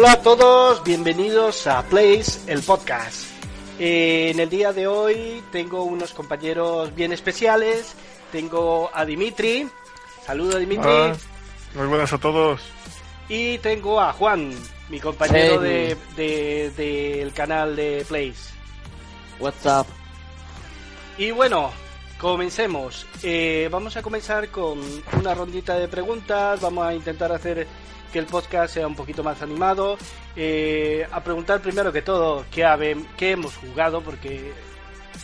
Hola, a todos, bienvenidos a Place, el podcast. Eh, en el día de hoy tengo unos compañeros bien especiales. Tengo a Dimitri. Saludos, Dimitri. Ah, muy buenas a todos. Y tengo a Juan, mi compañero de, de- del canal de Place. What's up? Y bueno, comencemos. Eh, vamos a comenzar con una rondita de preguntas. Vamos a intentar hacer que el podcast sea un poquito más animado. Eh, a preguntar primero que todo qué, qué hemos jugado, porque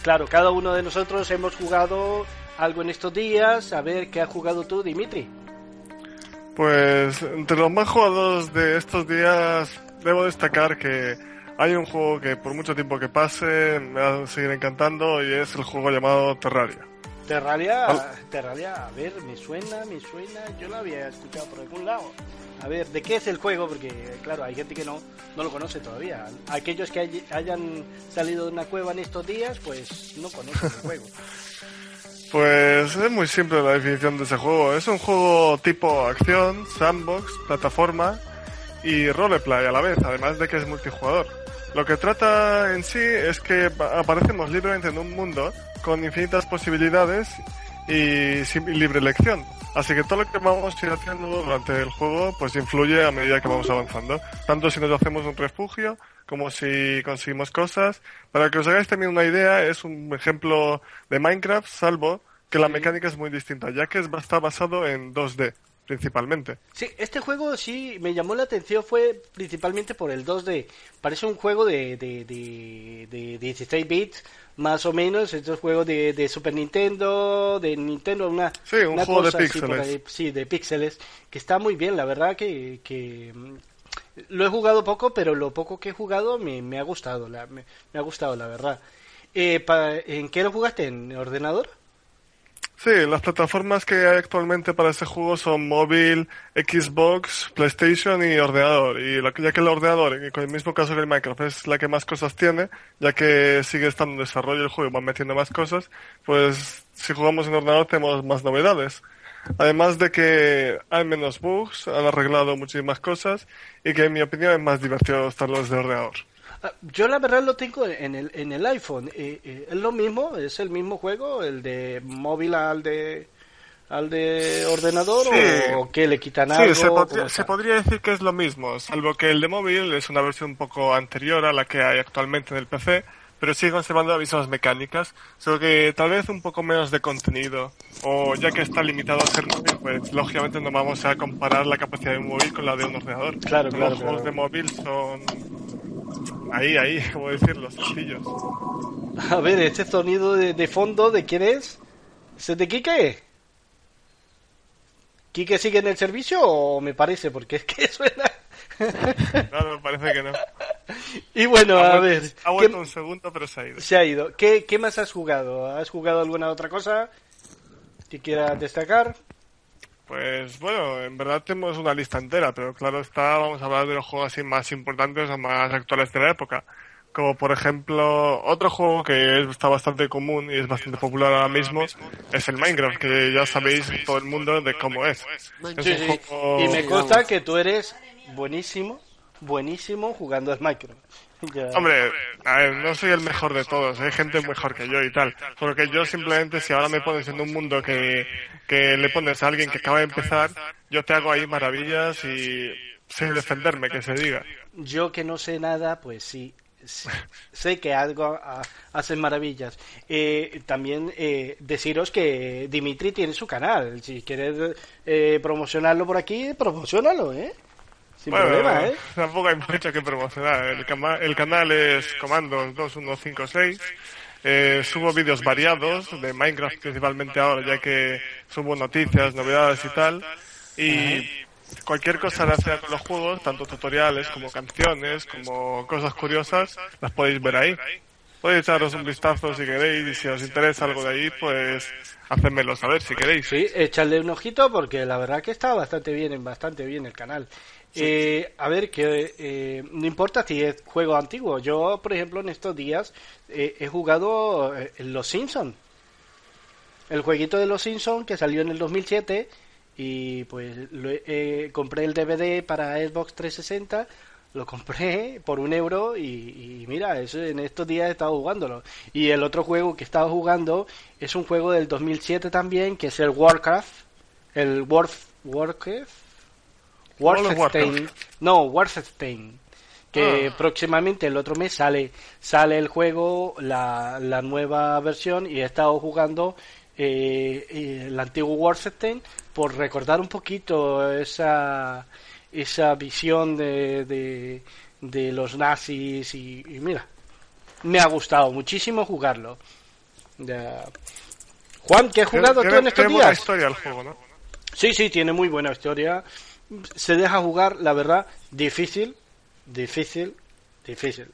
claro, cada uno de nosotros hemos jugado algo en estos días. A ver qué has jugado tú, Dimitri. Pues entre los más jugados de estos días, debo destacar que hay un juego que por mucho tiempo que pase me va a seguir encantando y es el juego llamado Terraria. Terraria, Al- Terraria, a ver, me suena, me suena, yo lo había escuchado por algún lado. A ver, ¿de qué es el juego? Porque, claro, hay gente que no, no lo conoce todavía. Aquellos que hay- hayan salido de una cueva en estos días, pues no conocen el juego. Pues es muy simple la definición de ese juego. Es un juego tipo acción, sandbox, plataforma y roleplay a la vez, además de que es multijugador. Lo que trata en sí es que pa- aparecemos libremente en un mundo con infinitas posibilidades y sin libre elección. Así que todo lo que vamos a ir haciendo durante el juego pues influye a medida que vamos avanzando. Tanto si nos hacemos un refugio como si conseguimos cosas. Para que os hagáis también una idea, es un ejemplo de Minecraft, salvo que la mecánica es muy distinta, ya que es- está basado en 2D principalmente. Sí, este juego sí me llamó la atención, fue principalmente por el 2D. Parece un juego de, de, de, de 16 bits, más o menos. Estos juegos de, de Super Nintendo, de Nintendo, una, Sí, un una juego de cosa así por píxeles. ahí, sí, de píxeles, que está muy bien, la verdad que, que mm, lo he jugado poco, pero lo poco que he jugado me, me ha gustado, la, me, me ha gustado, la verdad. Eh, pa- ¿En qué lo jugaste? ¿En ordenador? Sí, las plataformas que hay actualmente para este juego son móvil, Xbox, PlayStation y ordenador. Y ya que el ordenador, en el mismo caso que el Minecraft, es la que más cosas tiene, ya que sigue estando en desarrollo el juego y van metiendo más cosas, pues si jugamos en ordenador tenemos más novedades. Además de que hay menos bugs, han arreglado muchísimas cosas y que en mi opinión es más divertido estarlo desde ordenador. Ah, Yo la verdad lo tengo en el, en el iPhone. Eh, eh, es lo mismo, es el mismo juego, el de móvil al de al de ordenador Sí. o que le quitan Sí, algo. se, ¿Cómo podría, se podría decir que es lo mismo, salvo que el de móvil es una versión un poco anterior a la que hay actualmente en el PC, pero sigue conservando las mismas mecánicas, solo que tal vez un poco menos de contenido, o ya que está limitado a ser móvil, pues lógicamente no vamos a comparar la capacidad de un móvil con la de un ordenador. Claro, Los claro, juegos claro. de móvil son ahí, ahí, como decirlo, sencillos. A ver, este sonido de, de fondo, ¿de quién es? ¿Es el de Quique? ¿Quique sigue en el servicio o me parece? Porque es que suena... No, no, parece que no. y bueno, Ha a vuelto- ver, Ha ¿qué- vuelto un segundo, pero se ha ido. se ha ido. ¿Qué, ¿Qué más has jugado? ¿Has jugado alguna otra cosa que quieras destacar? Pues bueno, en verdad tenemos una lista entera, pero claro está, vamos a hablar de los juegos así más importantes o más actuales de la época. Como por ejemplo, otro juego que es- está bastante común y es bastante popular ahora mismo es el Minecraft, que ya sabéis todo el mundo de cómo es. Es Sí, un sí. juego- Y me consta que tú eres buenísimo, buenísimo jugando al Minecraft. Ya. Hombre, a ver, no soy el mejor de todos, hay gente mejor que yo y tal. Solo que yo simplemente, si ahora me pones en un mundo que, que le pones a alguien que acaba de empezar, yo te hago ahí maravillas y sin defenderme, que se diga. Yo que no sé nada, pues sí. Sé que algo hacen maravillas. Eh, también eh, deciros que Dimitri tiene su canal. Si quieres eh, promocionarlo por aquí, promocionalo, ¿eh? Sin Bueno, problema, ¿eh? Tampoco hay mucho que promocionar. El, cama- el canal es Comandos 2156. Eh, subo vídeos variados de Minecraft principalmente ahora, ya que subo noticias, novedades y tal. Y cualquier cosa relacionada con los juegos, tanto tutoriales como canciones, como cosas curiosas, las podéis ver ahí. Podéis echaros un vistazo si queréis y si os interesa algo de ahí, pues hacedmelo saber si queréis. Sí, echarle un ojito porque la verdad que está bastante bien, bastante bien el canal. Eh, a ver, que eh, no importa si es juego antiguo. Yo, por ejemplo, en estos días eh, he jugado eh, Los Simpson. El jueguito de Los Simpson que salió en el 2007 y pues lo eh, compré el DVD para Xbox 360 lo compré por un euro y, mira, eso, en estos días he estado jugándolo. Y el otro juego que he estado jugando es un juego del 2007 también, que es el Warcraft. El Warf, Warcraft. Warfstein. No, Warfstein. Que ah. próximamente el otro mes sale, sale el juego, la, la nueva versión, y he estado jugando eh, eh el antiguo Warfstein por recordar un poquito esa esa visión de, de, los nazis y, mira, me ha gustado muchísimo jugarlo. Juan, ¿qué has jugado tú en estos días? historia el juego, ¿no? Sí, sí, tiene muy buena historia. Se deja jugar, la verdad, difícil, difícil, difícil.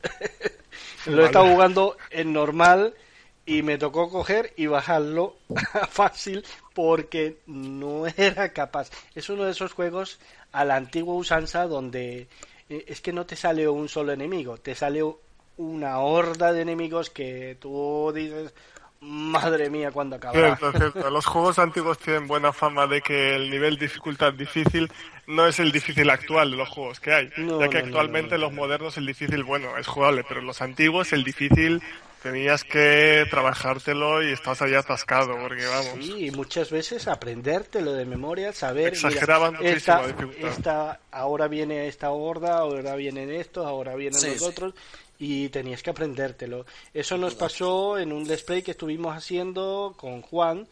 Lo he estado jugando en normal y me tocó coger y bajarlo fácil porque no era capaz. Es uno de esos juegos a la antigua usanza donde eh, es que no te sale un solo enemigo, te sale una horda de enemigos que tú dices, madre mía, cuando acabará. Los juegos antiguos tienen buena fama de que el nivel de dificultad difícil no es el difícil actual de los juegos que hay, ya que actualmente los modernos el difícil, bueno, es jugable, pero los antiguos el difícil tenías que trabajártelo y estabas ahí atascado, porque vamos. Sí, y muchas veces aprendértelo de memoria, saber. Exageraban mira, esta, esta, ahora viene esta horda, ahora vienen estos, ahora vienen los otros, y tenías que aprendértelo. Eso nos pasó en un display que estuvimos haciendo con Juan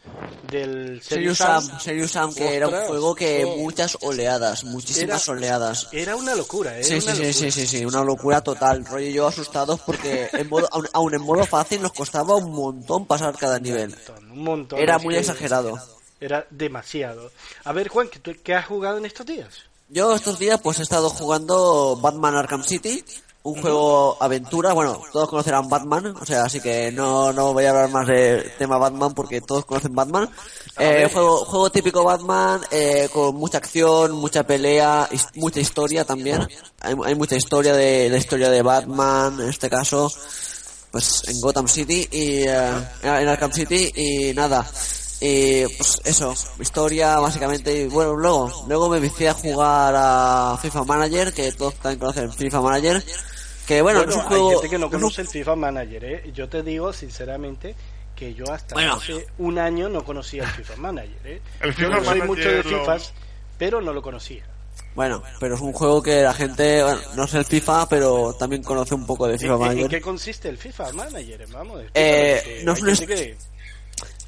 del Serious Sam, Serious Sam que era un juego que muchas oleadas, muchísimas oleadas. Era una locura, ¿eh? Sí, sí, sí, sí, sí, sí, una locura total. Rollo y yo asustados porque en modo, aún, en modo fácil nos costaba un montón pasar cada nivel. Un montón, Era muy exagerado. Era demasiado. A ver, Juan, ¿qué, ¿qué has jugado en estos días? Yo estos días pues he estado jugando Batman Arkham City un juego aventura, bueno, todos conocerán Batman, o sea, así que no, no voy a hablar más de tema Batman porque todos conocen Batman. Eh, juego, juego típico Batman, eh, con mucha acción, mucha pelea, mucha historia también. Hay, hay mucha historia de la historia de Batman, en este caso, pues en Gotham City y eh, en Arkham City y nada. Y pues eso, historia básicamente. Y bueno, luego, luego me vicié a jugar a FIFA Manager, que todos también conocen FIFA Manager. Que bueno, es un juego. Hay gente que no conoce el FIFA Manager, ¿eh? Yo te digo sinceramente que yo hasta hace un año no conocía el FIFA Manager, ¿eh? El FIFA yo soy mucho de FIFAs, pero no lo conocía. Bueno, pero es un juego que la gente, bueno, no es el FIFA, pero también conoce un poco de FIFA Manager. ¿En qué consiste el FIFA Manager? Vamos, eh, no es un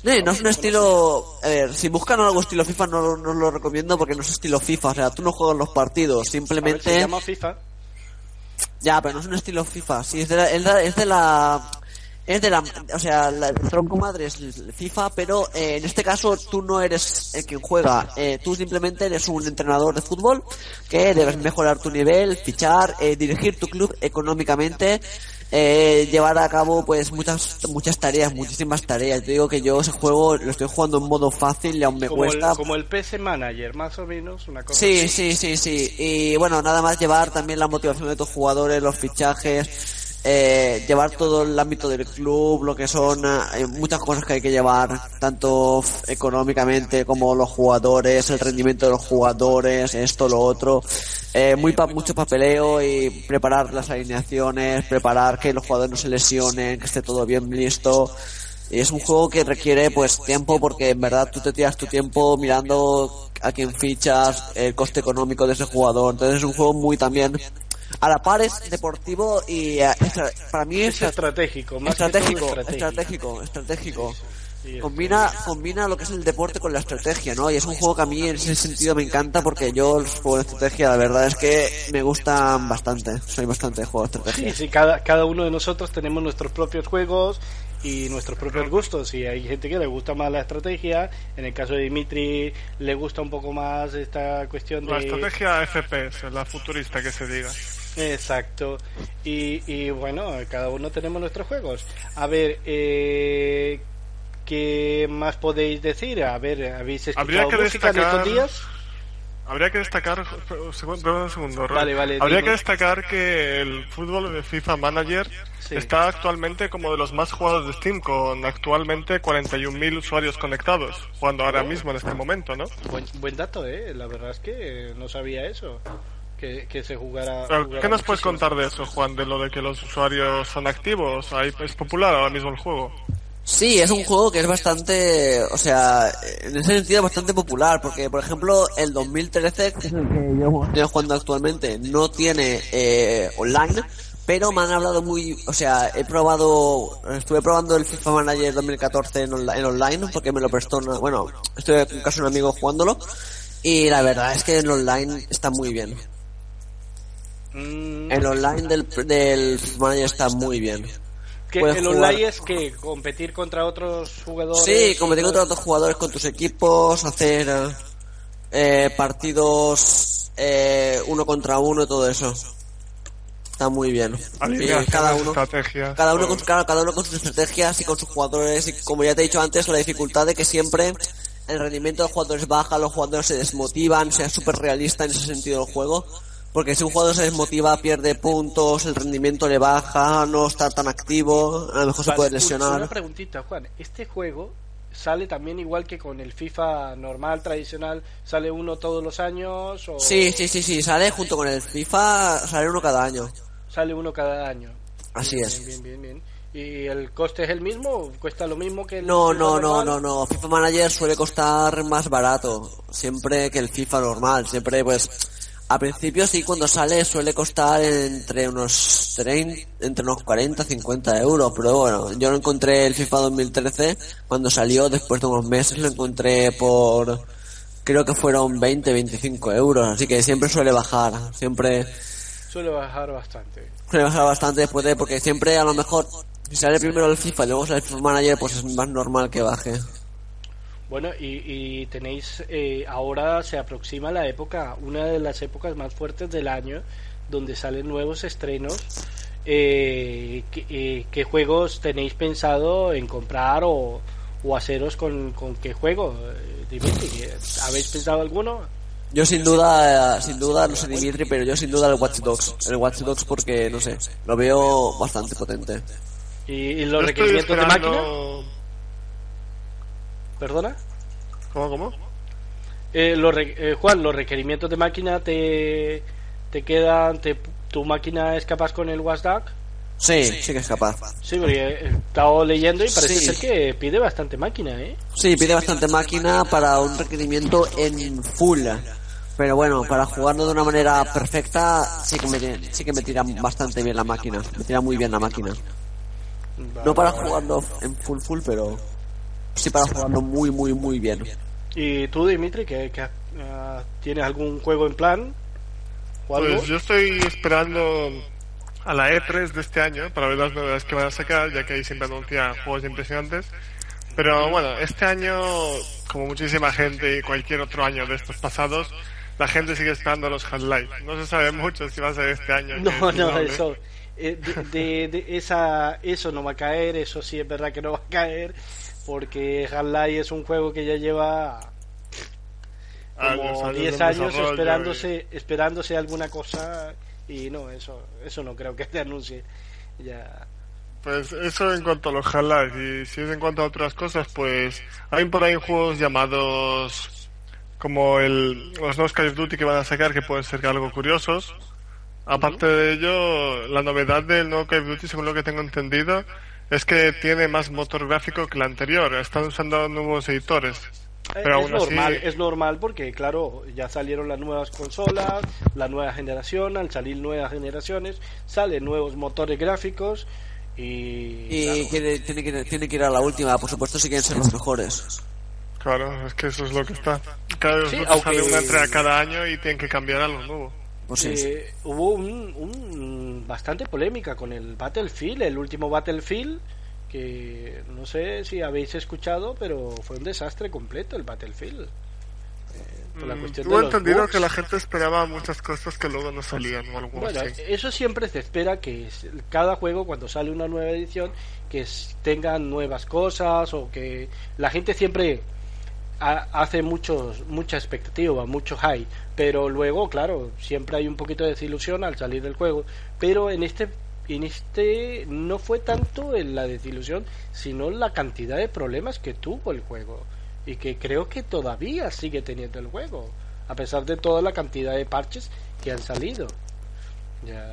no es un estilo... A ver, si buscan algo estilo FIFA no, no lo recomiendo porque no es estilo FIFA. O sea, tú no juegas los partidos, simplemente... se llama FIFA. Ya, pero no es un estilo FIFA. Sí, es de la... Es de la, es de la o sea, el tronco madre es FIFA, pero eh, en este caso tú no eres el quien juega, eh, tú simplemente eres un entrenador de fútbol que debes mejorar tu nivel, fichar, eh, dirigir tu club económicamente, eh, llevar a cabo pues muchas muchas tareas, muchísimas tareas. Yo digo que yo ese juego lo estoy jugando en modo fácil y aún me cuesta. como el PC Manager, más o menos, una cosa Sí, sí, sí, sí. Y bueno, nada más llevar también la motivación de tus jugadores, los fichajes eh, llevar todo el ámbito del club, lo que son eh, muchas cosas que hay que llevar, tanto económicamente como los jugadores, el rendimiento de los jugadores, esto, lo otro, eh, muy mucho papeleo y preparar las alineaciones, preparar que los jugadores no se lesionen, que esté todo bien listo. Y es un juego que requiere pues tiempo porque en verdad tú te tiras tu tiempo mirando a quién fichas, el coste económico de ese jugador. Entonces es un juego muy también a la par es deportivo y eh, para mí es, estratégico, estratégico, estratégico, estratégico, combina combina lo que es el deporte con la estrategia, ¿no? Y es un juego que a mí en ese sentido me encanta porque yo los juegos de estrategia la verdad es que me gustan bastante. Soy bastante de juegos de estrategia. Sí, sí, cada cada uno de nosotros tenemos nuestros propios juegos y nuestros propios gustos. Y hay gente que le gusta más la estrategia. En el caso de Dimitri, le gusta un poco más esta cuestión de. La estrategia FPS, la futurista que se diga. Exacto. Y, y bueno, cada uno tenemos nuestros juegos. A ver, eh, ¿qué más podéis decir? A ver, ¿habéis escuchado que música en estos días? Habría que destacar, un segundo, un segundo vale, vale, Habría que destacar que el fútbol de FIFA Manager está actualmente como de los más jugados de Steam, con actualmente 41.000 usuarios conectados, jugando ahora oh. mismo en este momento, ¿no? Buen, buen dato, ¿eh? La verdad es que no sabía eso que, que se jugara. Pero, jugara ¿Qué nos puedes contar de eso, Juan? De lo de que los usuarios son activos. Ahí ¿Es popular ahora mismo el juego? Sí, es un juego que es bastante, o sea, en ese sentido bastante popular, porque por ejemplo el 2013, que es el que yo estoy jugando actualmente, no tiene eh, online, pero me han hablado muy, o sea, he probado, estuve probando el FIFA Manager 2014 en, onla- en online, porque me lo prestó, una- bueno, estuve en casa de un amigo jugándolo, y la verdad es que en online está muy bien. Mm, El online del, del Manager está muy bien. que puedes el jugar- online es que competir contra otros jugadores. Sí, competir contra otros jugadores con tus equipos, hacer eh, partidos eh, uno contra uno, todo eso. Está muy bien. Y cada uno, estrategias, cada uno con, claro, cada uno con sus estrategias y con sus jugadores y como ya te he dicho antes, la dificultad de que siempre el rendimiento de los jugadores baja, los jugadores se desmotivan, sea súper realista en ese sentido el juego. Porque si un jugador se desmotiva, pierde puntos, el rendimiento le baja, no está tan activo, a lo mejor se puede lesionar. Una preguntita, Juan. ¿Este juego sale también igual que con el FIFA normal, tradicional? ¿Sale uno todos los años? O Sí, sí, sí, sí, sale junto con el FIFA, sale uno cada año. ¿Sale uno cada año? Así Bien, es. Bien, bien, bien. ¿Y el coste es el mismo? ¿Cuesta lo mismo que el No, FIFA no, no, no, no. FIFA Manager suele costar más barato, siempre que el FIFA normal. Siempre, pues, a principio sí, cuando sale suele costar entre unos 30, entre unos 40, 50 euros. Pero bueno, yo lo encontré el FIFA 2013 cuando salió, después de unos meses lo encontré por, creo que fueron 20, 25 euros. Así que siempre suele bajar, siempre Suele bajar bastante. suele bajar bastante después de, porque siempre a lo mejor, si sale primero el FIFA y luego sale el FIFA Manager, pues es más normal que baje. Bueno, y, y tenéis, eh, ahora se aproxima la época, una de las épocas más fuertes del año, donde salen nuevos estrenos. Eh, ¿qué, eh, qué juegos tenéis pensado en comprar o, o haceros con, con qué juego? Eh, Dimitri, ¿habéis pensado alguno? Yo sin duda, eh, sin duda, no sé Dimitri, pero yo sin duda el Watch Dogs. El Watch Dogs porque, no sé, lo veo bastante potente. ¿Y, y los requerimientos de máquina? ¿Perdona? ¿Cómo, cómo? Eh, los eh, Juan, ¿los requerimientos de máquina te, te quedan? Te, ¿Tu máquina es capaz con el Watchdog? Sí, sí que es capaz. Sí, porque he estado leyendo y parece Sí. ser que pide bastante máquina, ¿eh? Sí, pide bastante máquina para un requerimiento en full. Pero bueno, para jugarlo de una manera perfecta, sí que me, sí que me tira bastante bien la máquina. Me tira muy bien la máquina. No para jugarlo en full full, pero sí para jugarlo muy, muy, muy bien. ¿Y tú, Dimitri, que, que, ah, tienes algún juego en plan? ¿O algo? Pues yo estoy esperando a la E3 de este año para ver las novedades que van a sacar, ya que ahí siempre anuncian juegos impresionantes. Pero bueno, este año, como muchísima gente y cualquier otro año de estos pasados, la gente sigue esperando los Half-Life. No se sabe mucho si va a ser este año. No, es no, eso. eh, de, de- de esa, eso no va a caer, eso sí es verdad que no va a caer, porque Half-Life es un juego que ya lleva como años 10 de años esperándose, esperándose alguna cosa y no, eso, eso no creo que te anuncie. Ya. Pues eso en cuanto a los Half-Life. Y si es en cuanto a otras cosas, pues hay por ahí juegos llamados como el, los nuevos Call of Duty que van a sacar que pueden ser algo curiosos. Aparte de ello, la novedad del nuevo Call of Duty, según lo que tengo entendido, es que tiene más motor gráfico que el anterior. Están usando nuevos editores. Eh, Pero es aún así- normal, es normal porque claro, ya salieron las nuevas consolas, la nueva generación, al salir nuevas generaciones, salen nuevos motores gráficos y, Y claro, que tiene, que tiene que ir a la última, por supuesto, si quieren ser los mejores. Claro, es que eso es lo que está. Cada Sí, vez aunque- sale una entrega cada año y tienen que cambiar algo nuevo. Pues sí. eh, hubo un, un- bastante polémica con el Battlefield, el último Battlefield, que no sé si habéis escuchado, pero fue un desastre completo el Battlefield. Eh, por la Mm, cuestión de entendido bugs. que la gente esperaba muchas cosas que luego no salían o algo Bueno, así. eso siempre se espera que cada juego cuando sale una nueva edición que tengan nuevas cosas o que la gente siempre hace muchos mucha expectativa, mucho high, pero luego, claro, siempre hay un poquito de desilusión al salir del juego, pero en este en este no fue tanto en la desilusión, sino la cantidad de problemas que tuvo el juego y que creo que todavía sigue teniendo el juego. a pesar de toda la cantidad de parches que han salido.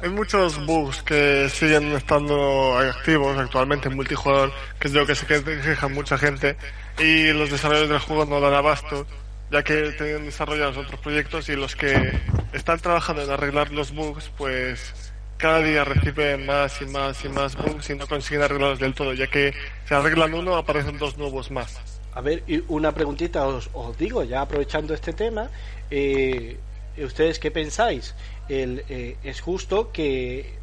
Hay muchos bugs que siguen estando activos actualmente en multijugador, que es lo que se queja mucha gente, y los desarrolladores del juego no dan abasto, ya que tienen desarrollados otros proyectos y los que están trabajando en arreglar los bugs, pues cada día reciben más y más y más bugs y no consiguen arreglarlos del todo, ya que se arreglan uno, aparecen dos nuevos más. A ver, una preguntita os, digo, ya aprovechando este tema, eh, ¿ustedes qué pensáis? El, eh, ¿Es justo que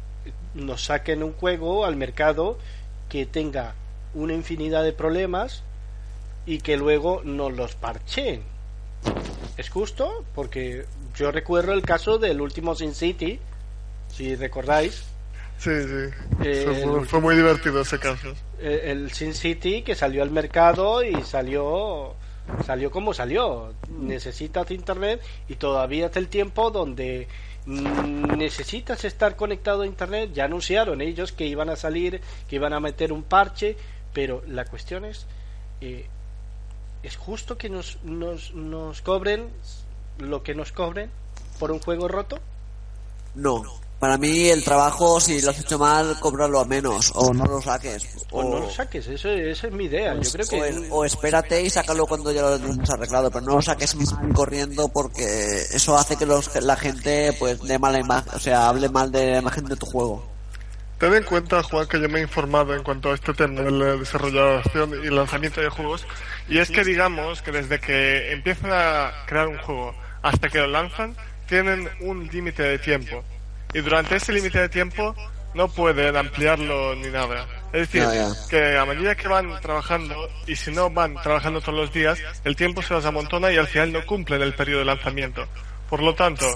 nos saquen un juego al mercado que tenga una infinidad de problemas y que luego nos los parchen? ¿Es justo? Porque yo recuerdo el caso del último Sin City, si recordáis, Sí, sí. fue, muy divertido ese caso. El, Sin City que salió al mercado y salió salió como salió. Necesitas internet y todavía es el tiempo donde necesitas estar conectado a internet. Ya anunciaron ellos que iban a salir, que iban a meter un parche, pero la cuestión es, eh, ¿es justo que nos, nos, nos cobren lo que nos cobren por un juego roto? No, para mí el trabajo, si lo has hecho mal, cóbralo a menos o no lo saques. O, no lo saques, eso, esa es mi idea. Yo creo que... O, espérate y sácalo cuando ya lo has arreglado, pero no lo saques corriendo porque eso hace que los, la gente pues de mala imagen, o sea, hable mal de la imagen de tu juego. Ten en cuenta, Juan, que yo me he informado en cuanto a este tema de desarrollación y lanzamiento de juegos, y es que digamos que desde que empiezan a crear un juego hasta que lo lanzan, tienen un límite de tiempo y durante ese límite de tiempo no pueden ampliarlo ni nada. Es decir, que a medida que van trabajando, y si no van trabajando todos los días, el tiempo se los amontona y al final no cumplen el periodo de lanzamiento. Por lo tanto,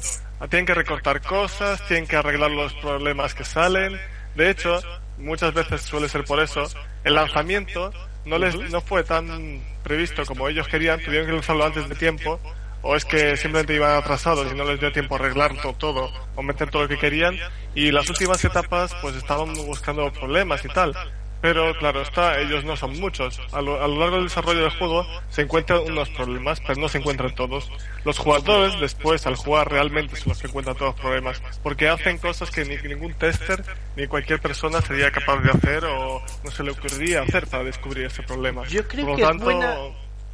tienen que recortar cosas, tienen que arreglar los problemas que salen. De hecho, muchas veces suele ser por eso, el lanzamiento no les no fue tan previsto como ellos querían, tuvieron que lanzarlo antes de tiempo. O es que simplemente iban atrasados y no les dio tiempo a arreglar todo o meter todo lo que querían. Y las últimas etapas pues estaban buscando problemas y tal pero claro está ellos no son muchos. A lo, largo del desarrollo del juego se encuentran unos problemas pero no se encuentran todos. Los jugadores después al jugar realmente son los que encuentran todos los problemas porque hacen cosas que ni ningún tester ni cualquier persona sería capaz de hacer o no se le ocurriría hacer para descubrir ese problema. Yo creo que es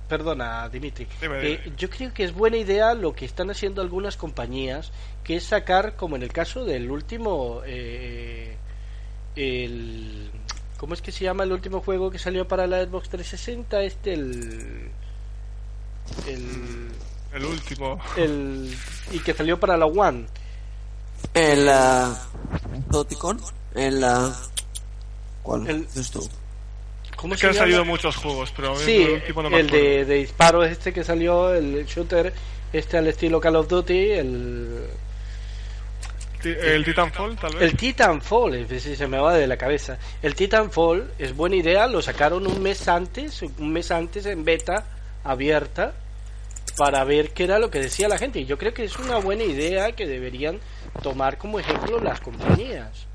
Perdona, Dimitri. Eh, yo creo que es buena idea lo que están haciendo algunas compañías, que es sacar, como en el caso del último, eh, el, ¿cómo es que se llama el último juego que salió para la Xbox 360? Este, el, el, el último. El, y que salió para la One. El, uh, el, uh, ¿cuál el, es esto? ¿Cómo es que han salido muchos juegos, pero sí, el, el de, de disparo este que salió, el shooter este al estilo Call of Duty, el el Titanfall, tal vez. El Titanfall, si se me va de la cabeza. El Titanfall es buena idea, lo sacaron un mes antes, un mes antes en beta abierta para ver qué era lo que decía la gente. Y yo creo que es una buena idea que deberían tomar como ejemplo las compañías.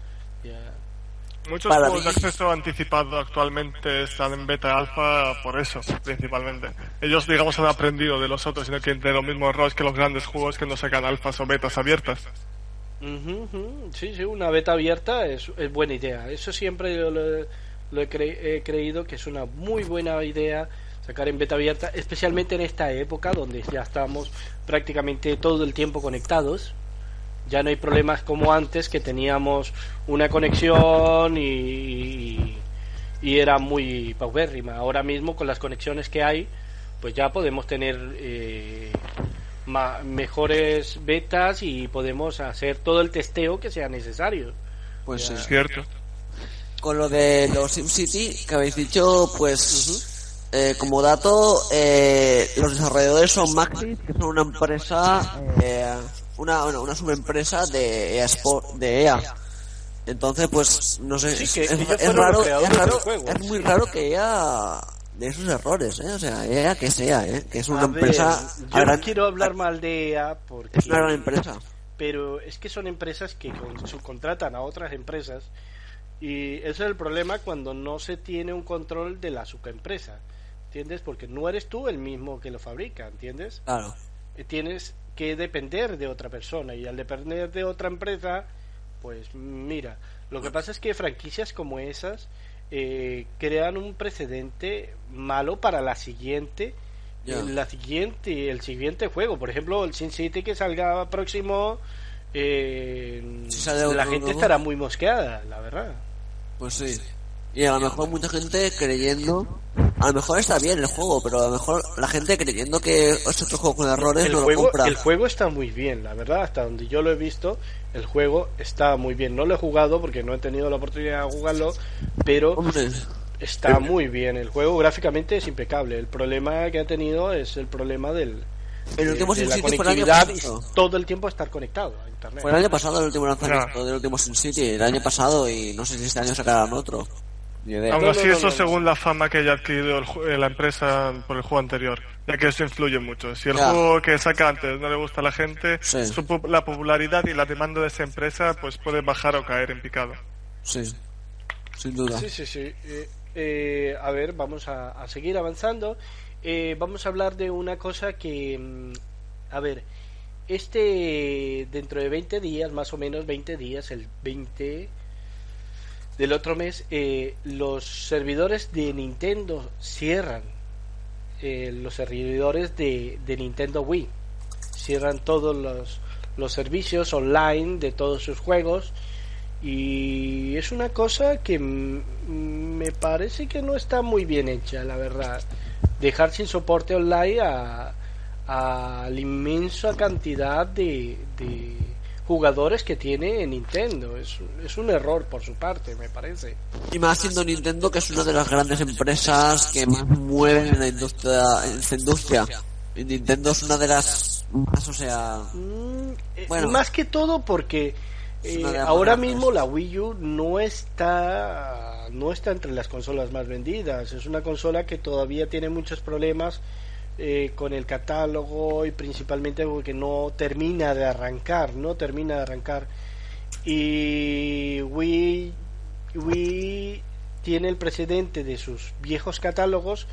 Muchos juegos de acceso anticipado actualmente están en beta alfa por eso, principalmente. Ellos, digamos, han aprendido de los otros y no quieren tener los mismos errores que los grandes juegos que no sacan alfas o betas abiertas. Sí, sí, una beta abierta es, buena idea. Eso siempre lo, he, creído que es una muy buena idea sacar en beta abierta, especialmente en esta época donde ya estamos prácticamente todo el tiempo conectados ya no hay problemas como antes que teníamos una conexión y, y era muy paupérrima. Ahora mismo con las conexiones que hay, pues ya podemos tener eh, mejores betas y podemos hacer todo el testeo que sea necesario. Pues es cierto. Con lo de los SimCity que habéis dicho, pues eh, como dato, eh, los desarrolladores son Maxis, que son una empresa una, una subempresa de EA, de EA. Entonces, pues, no sé, es, raro, es, muy raro que EA de esos errores, ¿eh? O sea, EA que sea, ¿eh? Que es una empresa... yo no quiero hablar mal de EA porque... Es una gran empresa. Pero es que son empresas que subcontratan a otras empresas y ese es el problema cuando no se tiene un control de la subempresa, ¿entiendes? Porque no eres tú el mismo que lo fabrica, ¿entiendes? Claro. Eh, tienes que depender de otra persona y al depender de otra empresa, pues mira, lo que pasa es que franquicias como esas eh, crean un precedente malo para la siguiente la siguiente el siguiente juego. Por ejemplo el Sin City que salga próximo eh, la gente estará muy mosqueada la verdad. Pues sí. Y a lo mejor mucha gente creyendo a lo mejor está bien el juego pero a lo mejor la gente creyendo que es otro juego con errores el no juego, lo compra. el juego está muy bien la verdad hasta donde yo lo he visto el juego está muy bien. No lo he jugado porque no he tenido la oportunidad de jugarlo pero está muy bien. El juego gráficamente es impecable. El problema que ha tenido es el problema del el último Sin City fue conectividad el año y pasado. todo el tiempo estar conectado a internet. Fue el año pasado el último lanzamiento del último Sin City, el año pasado y no sé si este año sacarán otro. Aún así, eso según la fama que haya adquirido el eh, la empresa por el juego anterior, ya que eso influye mucho. Si el Ya. juego que saca antes no le gusta a la gente, Sí. su la popularidad y la demanda de esa empresa pues puede bajar o caer en picado. Sí, sin duda. Sí, sí, sí. Eh, eh, a ver, vamos a, a seguir avanzando. Eh, vamos a hablar de una cosa que, mm, a ver, este, dentro de 20 días, más o menos 20 días, el 20 del otro mes, eh, los servidores de Nintendo cierran. Eh, los servidores de, de Nintendo Wii cierran todos los, los servicios online de todos sus juegos y es una cosa que me parece que no está muy bien hecha, la verdad. Dejar sin soporte online a, a la inmensa cantidad de, de jugadores que tiene Nintendo. Es, es un error por su parte, me parece. Y más siendo Nintendo, que es una de las grandes empresas que más mueven en la industria, en esta industria. Y Nintendo es una de las más, o sea, Mm, eh, Bueno. más que todo porque eh, ahora mismo la Wii U no está no está entre las consolas más vendidas es una consola que todavía tiene muchos problemas eh, con el catálogo y principalmente porque no termina de arrancar no termina de arrancar y Wii tiene el precedente de sus viejos catálogos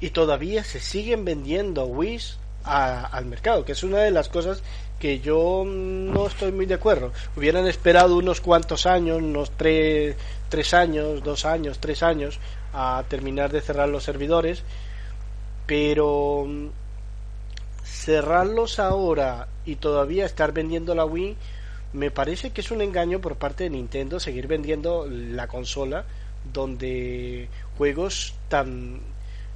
y todavía se siguen vendiendo Wii a- al mercado, que es una de las cosas que yo no estoy muy de acuerdo. Hubieran esperado unos cuantos años, unos tres, tres años, dos años, tres años, a terminar de cerrar los servidores, pero mm, cerrarlos ahora y todavía estar vendiendo la Wii me parece que es un engaño por parte de Nintendo seguir vendiendo la consola donde juegos tan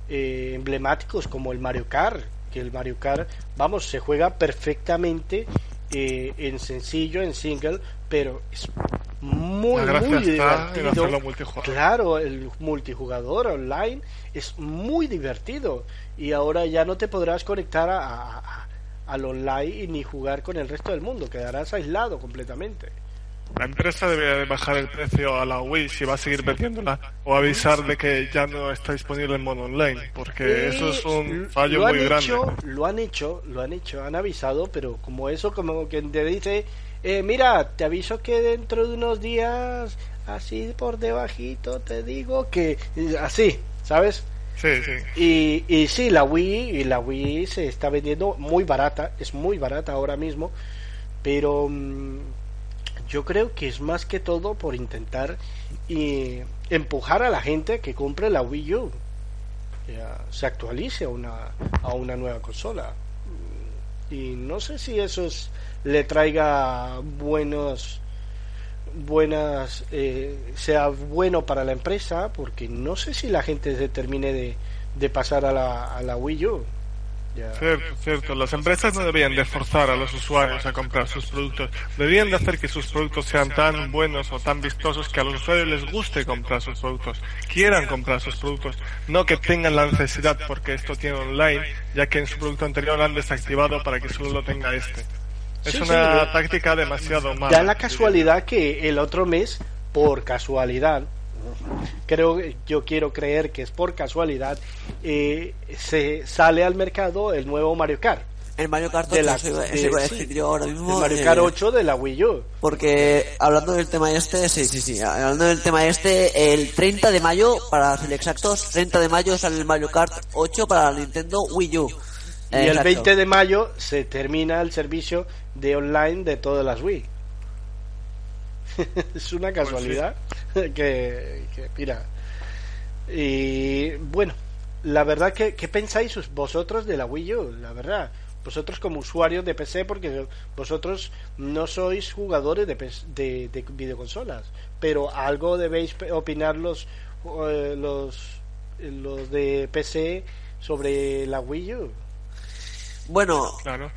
eh, emblemáticos como el Mario Kart, que el Mario Kart, vamos, se juega perfectamente eh, en sencillo, en single, pero es muy, muy divertido. Claro, el multijugador online es muy divertido y ahora ya no te podrás conectar a, a- a- al online y ni jugar con el resto del mundo, quedarás aislado completamente. La empresa debería de bajar el precio a la Wii si va a seguir vendiéndola o avisar de que ya no está disponible en modo online, porque eso es un Eh, fallo lo han muy grande. hecho, Lo han hecho, lo han hecho, han avisado, pero como eso, como que te dice, eh, mira, te aviso que dentro de unos días, así por debajito, te digo que, así, ¿sabes? Sí, sí. Y, y sí, la Wii, y la Wii se está vendiendo muy barata, es muy barata ahora mismo, pero mm, yo creo que es más que todo por intentar y empujar a la gente que compre la Wii U, ya, se actualice a una, a una nueva consola. Y no sé si eso es- le traiga buenos buenas eh, sea bueno para la empresa porque no sé si la gente se termine de, de pasar a la, a la Wii U. Cierto, cierto. Las empresas no deberían de forzar a los usuarios a comprar sus productos. Deberían de hacer que sus productos sean tan buenos o tan vistosos que a los usuarios les guste comprar sus productos, quieran comprar sus productos, no que tengan la necesidad porque esto tiene online, ya que en su producto anterior lo han desactivado para que solo lo tenga este. Es Sí, una sí, táctica demasiado mala. Da la casualidad que el otro mes, por casualidad, creo yo quiero creer que es por casualidad, eh, se sale al mercado el nuevo Mario Kart. El Mario Kart De 8, la- eso iba, de- eso iba a sí, decir yo ahora mismo. El Mario eh, Kart 8 de la Wii U. Porque hablando del tema este, sí, sí, sí, hablando del tema este, el 30 de mayo, para ser exactos, 30 de mayo sale el Mario Kart 8 para la Nintendo Wii U. Y el Exacto. 20 de mayo se termina el servicio de online de todas las Wii. es una casualidad que, que, mira. Y bueno, la verdad que ¿qué pensáis vosotros de la Wii U? La verdad, vosotros como usuarios de PC, porque vosotros no sois jugadores de, de, de videoconsolas, pero algo debéis opinar los, eh, los, los de PC sobre la Wii U. Bueno, Claro.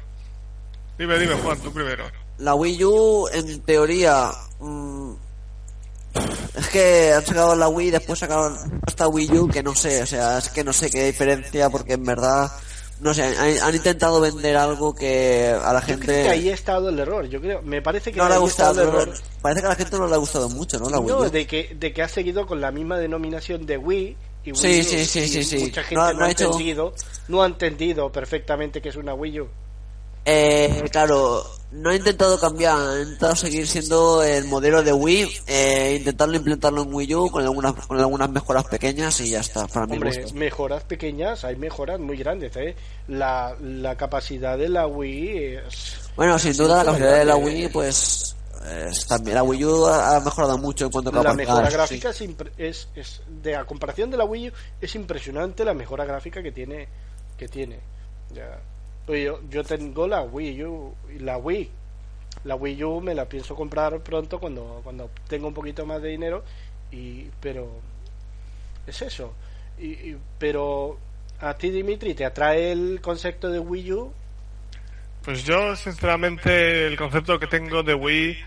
Dime, dime, Juan, tú primero. La Wii U, en teoría, mm, es que han sacado la Wii y después sacaron esta Wii U que no sé, o sea, es que no sé qué diferencia porque en verdad, no sé, han, han intentado vender algo que a la Yo creo que ahí gente ha estado el error. Yo creo, me parece que no le ha gustado, el error. no- parece que a la gente no le ha gustado mucho, ¿no? La Wii No, U. de que, de que ha seguido con la misma denominación de Wii. Y Sí, Wii U, sí, sí, y sí, sí. Mucha gente No no, ha- no hecho- entendido, no ha entendido perfectamente que es una Wii U. Eh, claro, no he intentado cambiar, he intentado seguir siendo el modelo de Wii, eh, intentarlo implementarlo en Wii U con algunas, con algunas mejoras pequeñas y ya está, para mi gusto. mejoras pequeñas, hay mejoras muy grandes, ¿eh? La, la capacidad de la Wii es... Bueno, sin duda la capacidad de la. Wii, pues, es también la Wii U ha mejorado mucho en cuanto a La mejora gráfica es, es- de a comparación de la Wii U es impresionante la mejora gráfica que tiene que tiene. Ya. Yo, yo tengo la Wii U la Wii. La Wii U me la pienso comprar pronto cuando cuando tenga un poquito más de dinero y pero es eso. Y, y- pero a ti Dimitri te atrae el concepto de Wii U? Pues yo, sinceramente, el concepto que tengo de Wii,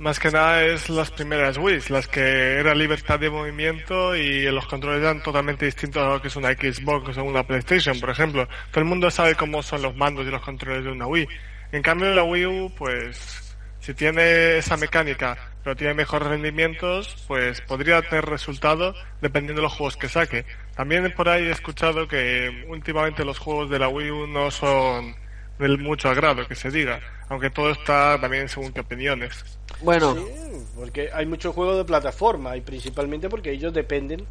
más que nada, es las primeras Wii, las que era libertad de movimiento y los controles eran totalmente distintos a lo que es una Xbox o una PlayStation, por ejemplo. Todo el mundo sabe cómo son los mandos y los controles de una Wii. En cambio, la Wii U, pues, si tiene esa mecánica, pero tiene mejores rendimientos, pues podría tener resultado dependiendo de los juegos que saque. También por ahí he escuchado que últimamente los juegos de la Wii U no son del mucho agrado, que se diga, aunque todo está también según qué opiniones. Bueno, Sí, porque hay muchos juegos de plataforma y principalmente porque ellos dependen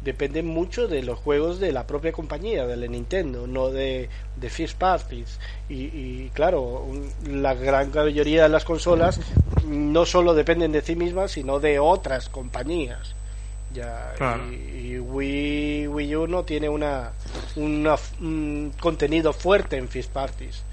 dependen mucho de los juegos de la propia compañía, de la Nintendo, no de, de first parties. Y, y, claro, un- la gran mayoría de las consolas no solo dependen de sí mismas, sino de otras compañías. Ya, Claro. y, y Wii, Wii U no tiene una, una un contenido fuerte en first parties.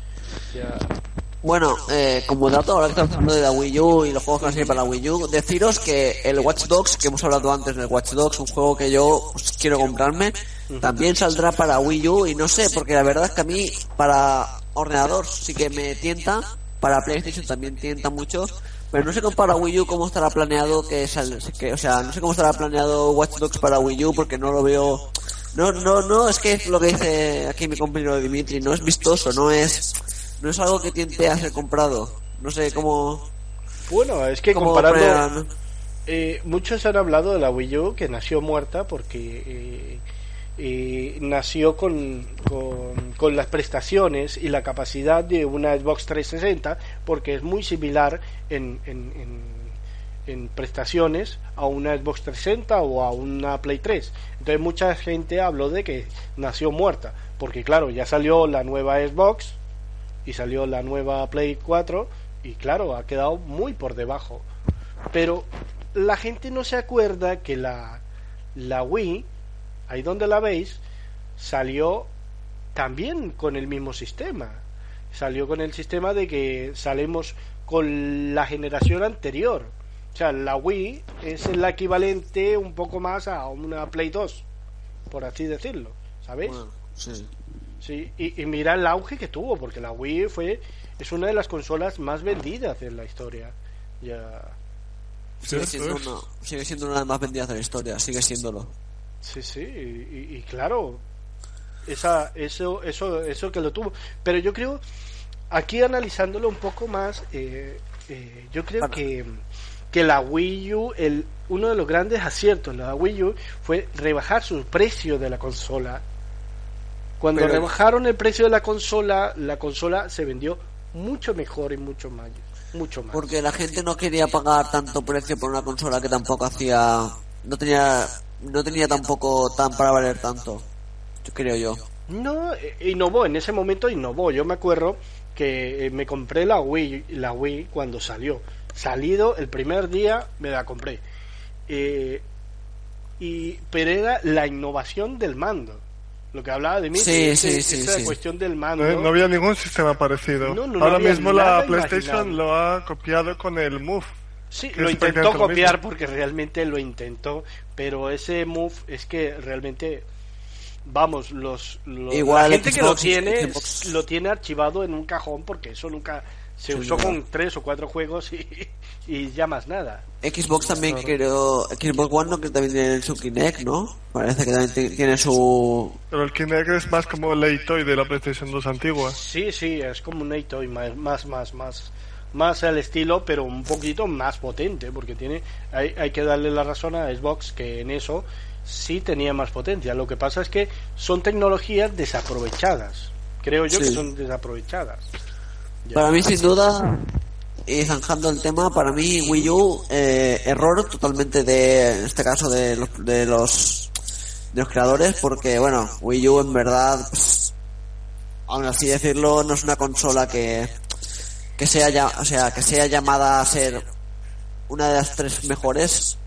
Bueno, eh, como dato, ahora que estamos hablando de la Wii U y los juegos que van a salir para la Wii U, deciros que el Watch Dogs, que hemos hablado antes del Watch Dogs, un juego que yo pues, quiero comprarme, también saldrá para Wii U y no sé, porque la verdad es que a mí para ordenador sí que me tienta, para PlayStation también tienta mucho, pero no sé cómo para Wii U cómo estará planeado que, sal- que o sea, no sé cómo estará planeado Watch Dogs para Wii U porque no lo veo no, no, no, es que es lo que dice aquí mi compañero Dimitri, no es vistoso, no es, no es algo que tiente a ser comprado. No sé cómo, Bueno, es que comparando... Eh, muchos han hablado de la Wii U que nació muerta porque eh, eh, nació con, con, con las prestaciones y la capacidad de una Xbox 360 porque es muy similar en, en, en, en prestaciones a una Xbox 360 o a una Play 3. Entonces mucha gente habló de que nació muerta porque claro, ya salió la nueva Xbox y salió la nueva Play 4 y claro, ha quedado muy por debajo. Pero la gente no se acuerda que la, la Wii, ahí donde la veis, salió también con el mismo sistema. Salió con el sistema de que salimos con la generación anterior. O sea, la Wii es el equivalente un poco más a una Play 2, por así decirlo, ¿sabéis? Sí. Sí, y, y mira el auge que tuvo, porque la Wii fue es una de las consolas más vendidas en la historia. Ya, Sigue siendo, una, sigue siendo una de las más vendidas de la historia, sigue siéndolo. sí, sí, y, y- y claro, esa, eso, eso, eso que lo tuvo. Pero yo creo, aquí analizándolo un poco más, eh, eh, yo creo Bueno. que, que la Wii U, el, uno de los grandes aciertos de la Wii U fue rebajar su precio de la consola. Cuando Pero- rebajaron el precio de la consola, la consola se vendió mucho mejor y mucho más. Mucho más. Porque la gente no quería pagar tanto precio por una consola que tampoco hacía, no tenía, no tenía tampoco tan para valer tanto, yo creo yo. No, eh, innovó, en ese momento innovó. Yo me acuerdo que eh, me compré la Wii, la Wii cuando salió. Salido el primer día me la compré. Eh, y, pero era la innovación del mando. Lo que hablaba de mí, Sí, ese- sí, sí, esa sí. cuestión del mando. No, no había ningún sistema parecido. No, no, Ahora mismo la PlayStation imaginable. lo ha copiado con el Move. Sí, lo es intentó copiar mismo. porque realmente lo intentó, pero ese move es que realmente, vamos, los, los- Igual la gente que lo Xbox, tiene Xbox. lo tiene archivado en un cajón porque eso nunca se usó con tres o cuatro juegos y, y ya más nada. Xbox también creo, Xbox One no que también tiene su Kinect, ¿no? Parece que también ti- tiene su... Pero el Kinect es más como el toy de la PlayStation 2 antigua. Sí, sí, es como un y más, más, más, más, más al estilo, pero un poquito más potente, porque tiene, hay, hay que darle la razón a Xbox que en eso sí tenía más potencia. Lo que pasa es que son tecnologías desaprovechadas. Creo yo que son desaprovechadas. Ya. Para mí, sin duda, y zanjando el tema, para mí Wii U, eh, error totalmente de, en este caso, de los, de los, de los creadores, porque, bueno, Wii U en verdad, pues, aún así decirlo, no es una consola que, que sea ya, o sea, que sea llamada a ser una de las tres mejores.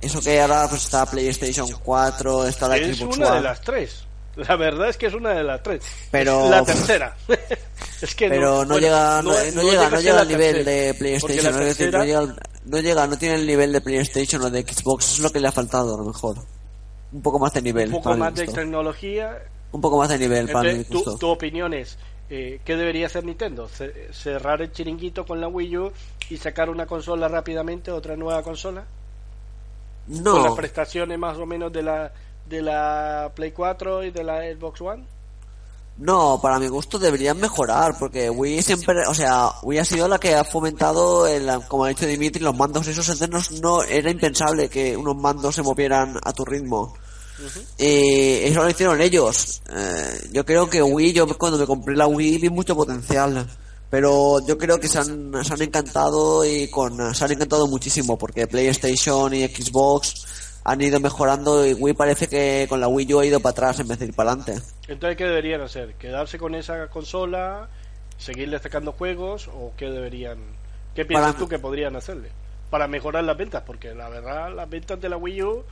Eso que ahora pues está PlayStation 4, está la es Xbox una de One. las tres. La verdad es que es una de las tres. Pero- Es la tercera. es que pero no, llega no, no llega no llega al nivel tercera, de PlayStation la es decir, no tercera- llega no llega no tiene el nivel de PlayStation o de Xbox es lo que le ha faltado a lo mejor un poco más de nivel un poco más de tecnología un poco más de nivel para mi Entonces, tu, tu opinión es, eh, ¿qué debería hacer Nintendo? Ce- ¿Cerrar el chiringuito con la Wii U y sacar una consola rápidamente, otra nueva consola? ¿Con las no prestaciones más o menos de la, de la Play 4 y de la Xbox One? No para mi gusto deberían mejorar porque Wii siempre o sea Wii ha sido la que ha fomentado el, como ha dicho Dimitri los mandos esos antes no era impensable que unos mandos se movieran a tu ritmo Y eso lo hicieron ellos. Eh, yo creo que Wii, yo cuando me compré la Wii vi mucho potencial. Pero yo creo que se han, se han encantado y con, se han encantado muchísimo porque PlayStation y Xbox han ido mejorando y Wii parece que con la Wii U ha ido para atrás en vez de ir para adelante. Entonces, ¿qué deberían hacer? ¿Quedarse con esa consola? ¿Seguirle sacando juegos? ¿O qué deberían? ¿Qué piensas Para- tú que podrían hacerle? Para mejorar las ventas, porque la verdad, las ventas de la Wii U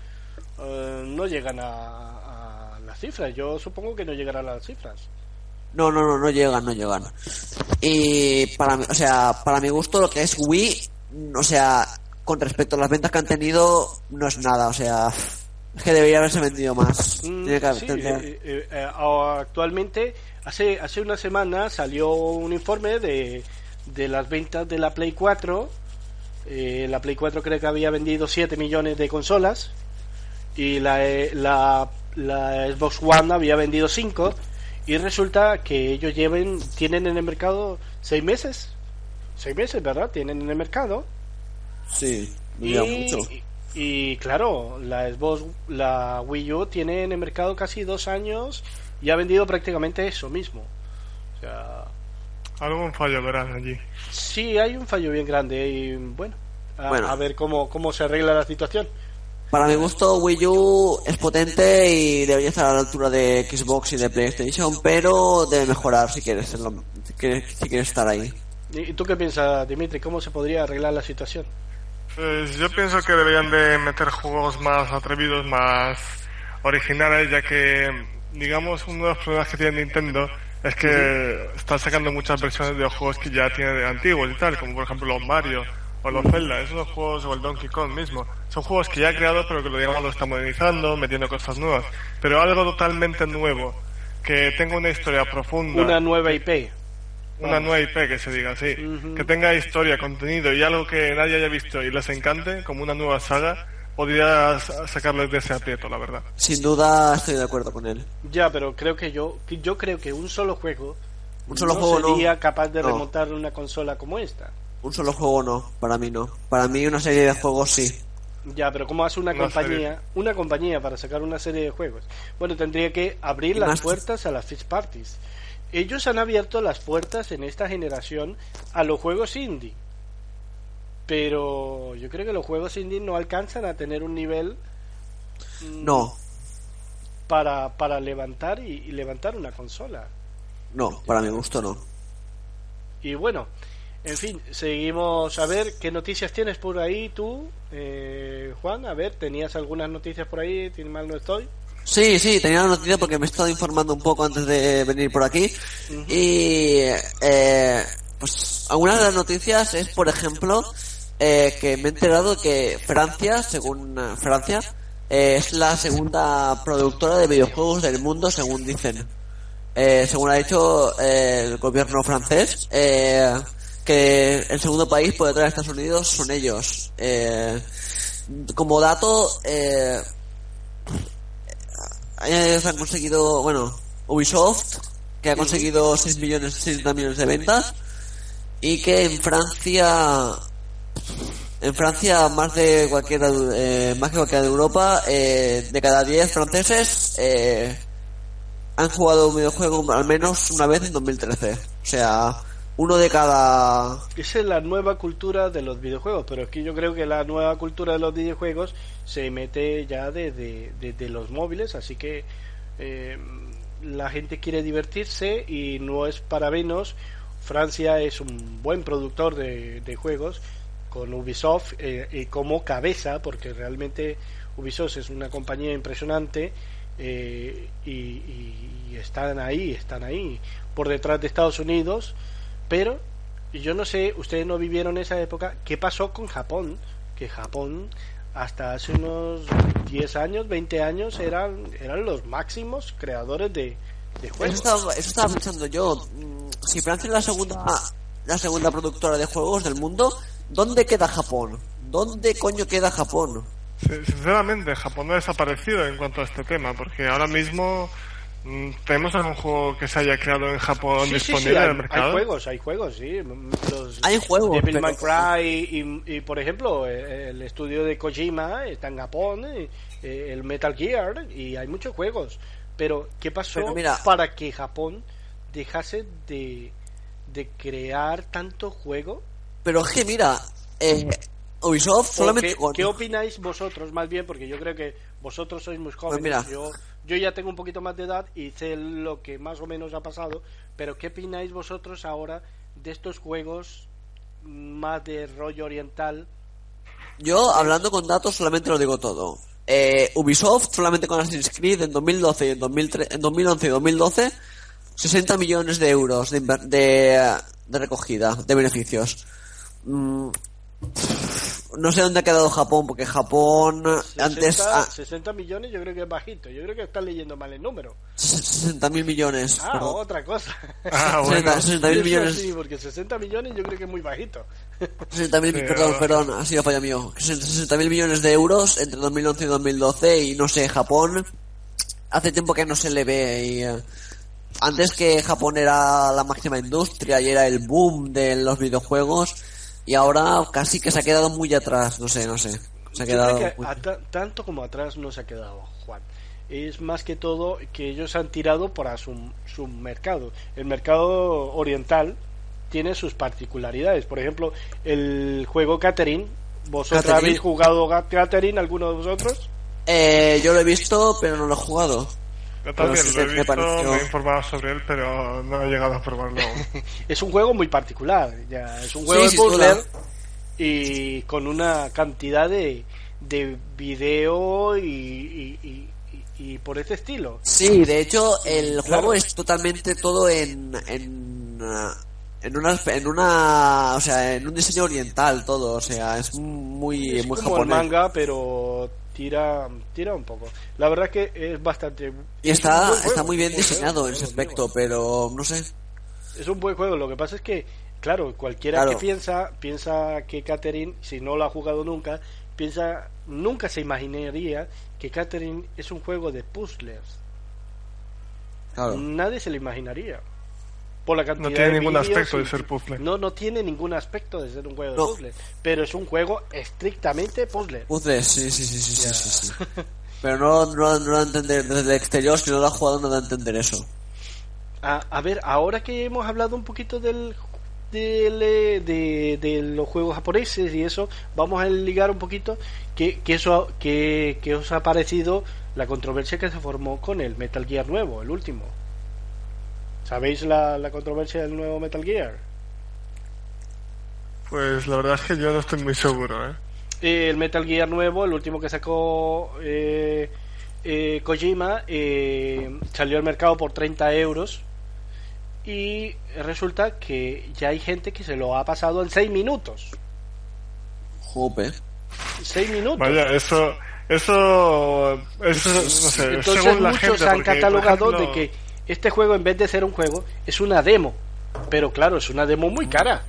eh, no llegan a, a las cifras. Yo supongo que no llegarán a las cifras. No, no, no, no llegan, no llegan. Y para o sea, para mi gusto lo que es Wii, o sea, con respecto a las ventas que han tenido, no es nada, o sea, es que debería haberse vendido más. Mm, sí, eh, eh, eh, actualmente, hace, hace una semana salió un informe de, de las ventas de la Play 4. Eh, la Play 4 creo que había vendido 7 millones de consolas y la, la, la Xbox One había vendido 5 y resulta que ellos lleven, tienen en el mercado 6 meses. 6 meses, ¿verdad? Tienen en el mercado. Sí, Y, mucho. y- y, claro, la Xbox, la Wii U tiene en el mercado casi dos años y ha vendido prácticamente eso mismo. O sea, Algún fallo verán allí. sí hay un fallo bien grande y bueno, a, Bueno. a ver cómo, cómo se arregla la situación. Para mi gusto, Wii U es potente y debería estar a la altura de Xbox y de PlayStation, pero debe mejorar si quieres, serlo- si quieres, si quieres estar ahí. ¿Y tú qué piensas, Dimitri? ¿Cómo se podría arreglar la situación? Pues yo pienso que deberían de meter juegos más atrevidos, más originales, ya que, digamos, uno de los problemas que tiene Nintendo es que están sacando muchas versiones de los juegos que ya tiene de antiguos y tal, como por ejemplo los Mario o los Zelda, esos juegos o el Donkey Kong mismo. Son juegos que ya ha creado, pero que lo digamos lo está modernizando, metiendo cosas nuevas. Pero algo totalmente nuevo, que tenga una historia profunda. Una nueva IP. Una nueva IP que se diga así, que tenga historia, contenido y algo que nadie haya visto y les encante, como una nueva saga, podría sa- sacarles de ese aprieto, la verdad. Sin duda estoy de acuerdo con él. Ya, pero creo que yo, yo creo que un solo juego Un solo no juego no. sería capaz de No. remontar una consola como esta. Un solo juego no, para mí no. Para mí una serie de juegos sí. Ya, pero ¿cómo hace una, Una compañía, una compañía para sacar una serie de juegos? Bueno, tendría que abrir Y las puertas a las Fist Parties. Ellos han abierto las puertas en esta generación a los juegos indie. Pero yo creo que los juegos indie no alcanzan a tener un nivel mm, No. para, para levantar y, y levantar una consola. No, para mi gusto no. Y bueno, en fin, seguimos a ver qué noticias tienes por ahí tú, eh, Juan. A ver, ¿tenías algunas noticias por ahí? Si mal no estoy. Sí, sí, tenía la noticia porque me he estado informando un poco antes de venir por aquí. Y, eh, pues, algunas de las noticias es, por ejemplo, eh, que me he enterado que Francia, según eh, Francia, eh, es la segunda productora de videojuegos del mundo, según dicen. Eh, según ha dicho eh, el gobierno francés, eh, que el segundo país por detrás de Estados Unidos son ellos. Eh, como dato, eh, ellos han conseguido, bueno, Ubisoft, que ha conseguido 6 millones, 60 millones de ventas, y que en Francia, en Francia más de cualquier, eh, más que cualquiera de Europa, eh, de cada 10 franceses, eh, han jugado un videojuego al menos una vez en 2013. O sea, uno de cada... Esa es la nueva cultura de los videojuegos, pero aquí yo creo que la nueva cultura de los videojuegos se mete ya desde de, los móviles, así que eh, la gente quiere divertirse y no es para menos. Francia es un buen productor de, de juegos con Ubisoft eh, y como cabeza, porque realmente Ubisoft es una compañía impresionante eh, y están ahí, están ahí por detrás de Estados Unidos, pero yo no sé, ustedes no vivieron esa época, ¿qué pasó con Japón? Que Japón hasta hace unos 10 años, 20 años eran, eran los máximos creadores de, de juegos. Eso estaba, eso estaba pensando yo. Mm, Si Francia es la segunda, la segunda productora de juegos del mundo, ¿dónde queda Japón? ¿Dónde coño queda Japón? Sinceramente, Japón ha desaparecido en cuanto a este tema, porque ahora mismo tenemos algún juego que se haya creado en Japón Sí, sí, sí, disponible hay, en el mercado. hay juegos, hay juegos, sí. Los Hay juegos, Devil pero- May Cry y, y, por ejemplo, eh, el estudio de Kojima está en Japón, eh, eh, el Metal Gear, y hay muchos juegos. Pero, ¿qué pasó Pero mira- para que Japón dejase de, de crear tanto juego? Pero es que mira, eh, Ubisoft ¿O solamente ¿Qué, opináis vosotros, más bien? Porque yo creo que vosotros sois muy jóvenes. mira. Yo, yo ya tengo un poquito más de edad y sé lo que más o menos ha pasado. Pero ¿qué opináis vosotros ahora de estos juegos más de rollo oriental? Yo, hablando con datos, solamente lo digo todo. Eh, Ubisoft, solamente con Assassin's Creed en 2012 y en, 2003 en 2011 y 2012, 60 millones de euros de, de recogida, de beneficios. Mm, no sé dónde ha quedado Japón, porque Japón 60, antes... ah, 60 millones yo creo que es bajito. Yo creo que están leyendo mal el número. 60 mil millones. Ah, perdón. otra cosa. Ah, bueno. 60 mil Sí, millones. Sí, porque 60 millones yo creo que es muy bajito. 60 mil, Sí, perdón, perdón, ha sido fallo mío. 60 mil millones de euros entre 2011 y 2012 y no sé, Japón hace tiempo que no se le ve y eh, antes que Japón era la máxima industria y era el boom de los videojuegos y ahora casi que se ha quedado muy atrás, no sé, no sé. Se ha quedado que muy- tanto como atrás no se ha quedado Juan. Es más que todo que ellos han tirado para su, su mercado. El mercado oriental tiene sus particularidades. Por ejemplo, el juego Catherine. ¿Vosotros Catherine. habéis jugado Ga- Catherine, alguno de vosotros? Eh, yo lo he visto, pero no lo he jugado. Yo también sí lo he me visto, pareció- me he informado sobre él, pero no he llegado a probarlo aún. Es un juego muy particular. Ya, es un juego Sí, de puzzle y con una cantidad de, de video y, y- y- y- por ese estilo. Sí, de hecho, el Claro. juego es totalmente todo en en ah, en una en una, o sea, en un diseño oriental todo, o sea, es muy es muy como el japonés. manga, pero tira tira un poco. La verdad que es bastante Y es está juego, está muy es bien diseñado juego, en ese aspecto, digo. pero no sé. Es un buen juego. Lo que pasa es que, claro, cualquiera Claro. que piensa piensa que Catherine, si no lo ha jugado nunca, piensa nunca se imaginaría que Catherine es un juego de puzzles. Claro. Nadie se lo imaginaría. Por la cantidad No tiene de ningún aspecto y- de ser puzzle. No, no tiene ningún aspecto de ser un juego de No. puzzle. Pero es un juego estrictamente puzzle. Puzzles, sí, sí, sí, sí, sí, sí, sí. Pero no, no, no lo va a entender desde el exterior, si no lo ha jugado no va a entender eso. A, a ver, ahora que hemos hablado un poquito del de, de, de los juegos japoneses y eso, vamos a ligar un poquito que, que eso que, que os ha parecido la controversia que se formó con el Metal Gear nuevo, el último. ¿Sabéis la, la controversia del nuevo Metal Gear? Pues la verdad es que yo no estoy muy seguro, ¿eh? el Metal Gear nuevo, el último que sacó eh, eh, Kojima, eh, salió al mercado por 30 euros y resulta que ya hay gente que se lo ha pasado en 6 minutos. Jope. 6 minutos. Vaya, eso, eso, eso no sé, Entonces según la muchos gente, han catalogado ejemplo, de que este juego en vez de ser un juego es una demo. Pero claro, es una demo muy cara.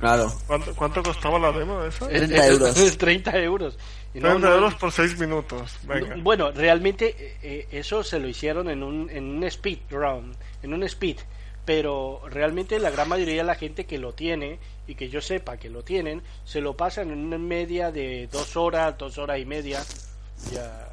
Claro. ¿Cuánto, cuánto costaba la demo de eso? 30 euros. 30 euros. Y no- 30 no- euros por 6 minutos. Venga. No, Bueno, realmente eh, eh, eso se lo hicieron en un, en un speed round, en un speed, pero realmente la gran mayoría de la gente que lo tiene y que yo sepa que lo tienen, se lo pasan en una media de dos horas, dos horas y media. Ya.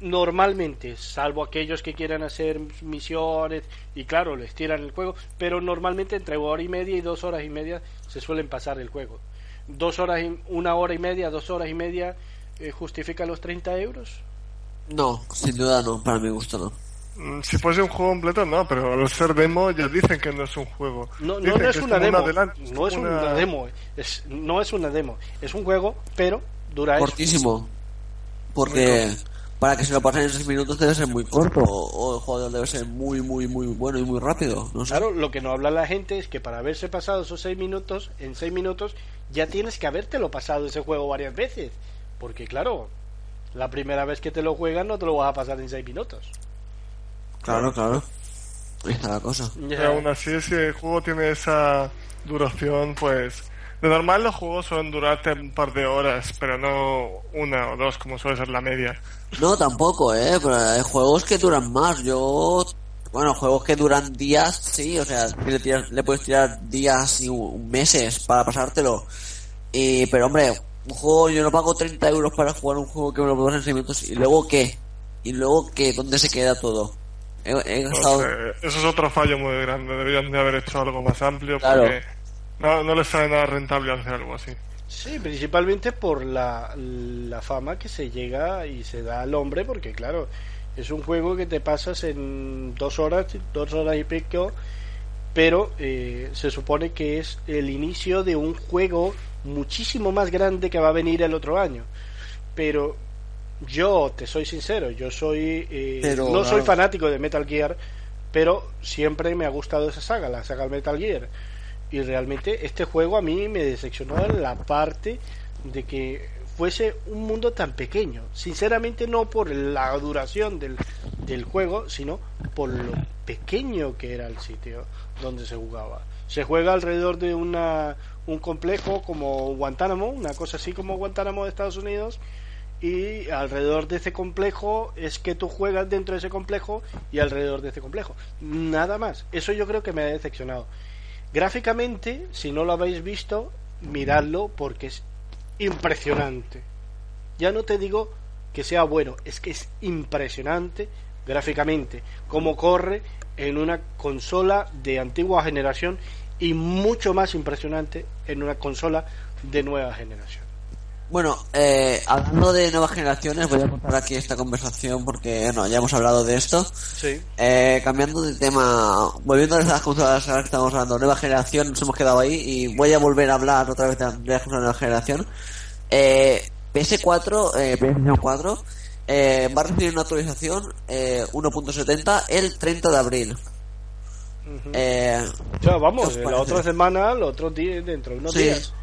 Normalmente, salvo aquellos que quieran hacer misiones y claro, les tiran el juego, pero normalmente entre hora y media y dos horas y media se suelen pasar el juego. Dos horas, y, una hora y media, dos horas y media eh, justifica los 30 euros. No, sin duda no, para mi gusto no. Mm, Si fuese un juego completo, no, pero al ser demo ya dicen que no es un juego. No, no, es una demo. no es una demo. Es, no es una demo. Es un juego, pero dura eso. Cortísimo. Porque para que se lo pasen en 6 minutos debe ser muy corto. O el jugador debe ser muy, muy, muy bueno y muy rápido. No sé. Claro, lo que no habla la gente es que para haberse pasado esos seis minutos, en seis minutos ya tienes que habértelo pasado ese juego varias veces. Porque claro, la primera vez que te lo juegas no te lo vas a pasar en seis minutos. Claro, claro. Ahí está la cosa. Pero aún así, si el juego tiene esa duración, pues... De normal los juegos suelen durarte un par de horas, pero no una o dos, como suele ser la media. No, tampoco, ¿eh? Pero hay juegos que duran más. Yo... Bueno, juegos que duran días, sí, o sea, le, tiras- le puedes tirar días y meses para pasártelo. Y, pero hombre, un juego, yo no pago 30 euros para jugar un juego que me lo puedo en 6 minutos. ¿Y luego qué? ¿Y luego qué? ¿Dónde se queda todo? He, he eso es otro fallo muy grande. Deberían de haber hecho algo más amplio Claro. porque no, no les sale nada rentable hacer algo así. Sí, principalmente por la, la fama que se llega y se da al hombre, porque claro, es un juego que te pasas en dos horas, dos horas y pico, pero eh, se supone que es el inicio de un juego muchísimo más grande que va a venir el otro año. Pero yo te soy sincero, yo soy eh, Pero, no soy fanático de Metal Gear, pero siempre me ha gustado esa saga, la saga Metal Gear. Y realmente este juego a mí me decepcionó en la parte de que fuese un mundo tan pequeño. Sinceramente no por la duración del, del juego, sino por lo pequeño que era el sitio donde se jugaba. Se juega alrededor de una, un complejo como Guantánamo, una cosa así como Guantánamo de Estados Unidos, y alrededor de ese complejo es que tú juegas dentro de ese complejo y alrededor de ese complejo. Nada más. Eso yo creo que me ha decepcionado. Gráficamente, si no lo habéis visto, miradlo porque es impresionante. Ya no te digo que sea bueno, es que es impresionante gráficamente cómo corre en una consola de antigua generación y mucho más impresionante en una consola de nueva generación. Bueno, eh, hablando de nuevas generaciones, voy a contar aquí esta conversación porque no, ya hemos hablado de esto. Sí. Eh, cambiando de tema, volviendo a las consolas ahora que estamos hablando, nueva generación, nos hemos quedado ahí y voy a volver a hablar otra vez de, las consolas de nueva generación. Eh, PS4, eh, PlayStation 4, eh, va a recibir una actualización eh, 1.70 el 30 de abril. Ujú. Eh, O sea, vamos, ¿qué os la otra semana, el otro día, dentro de unos Sí. días.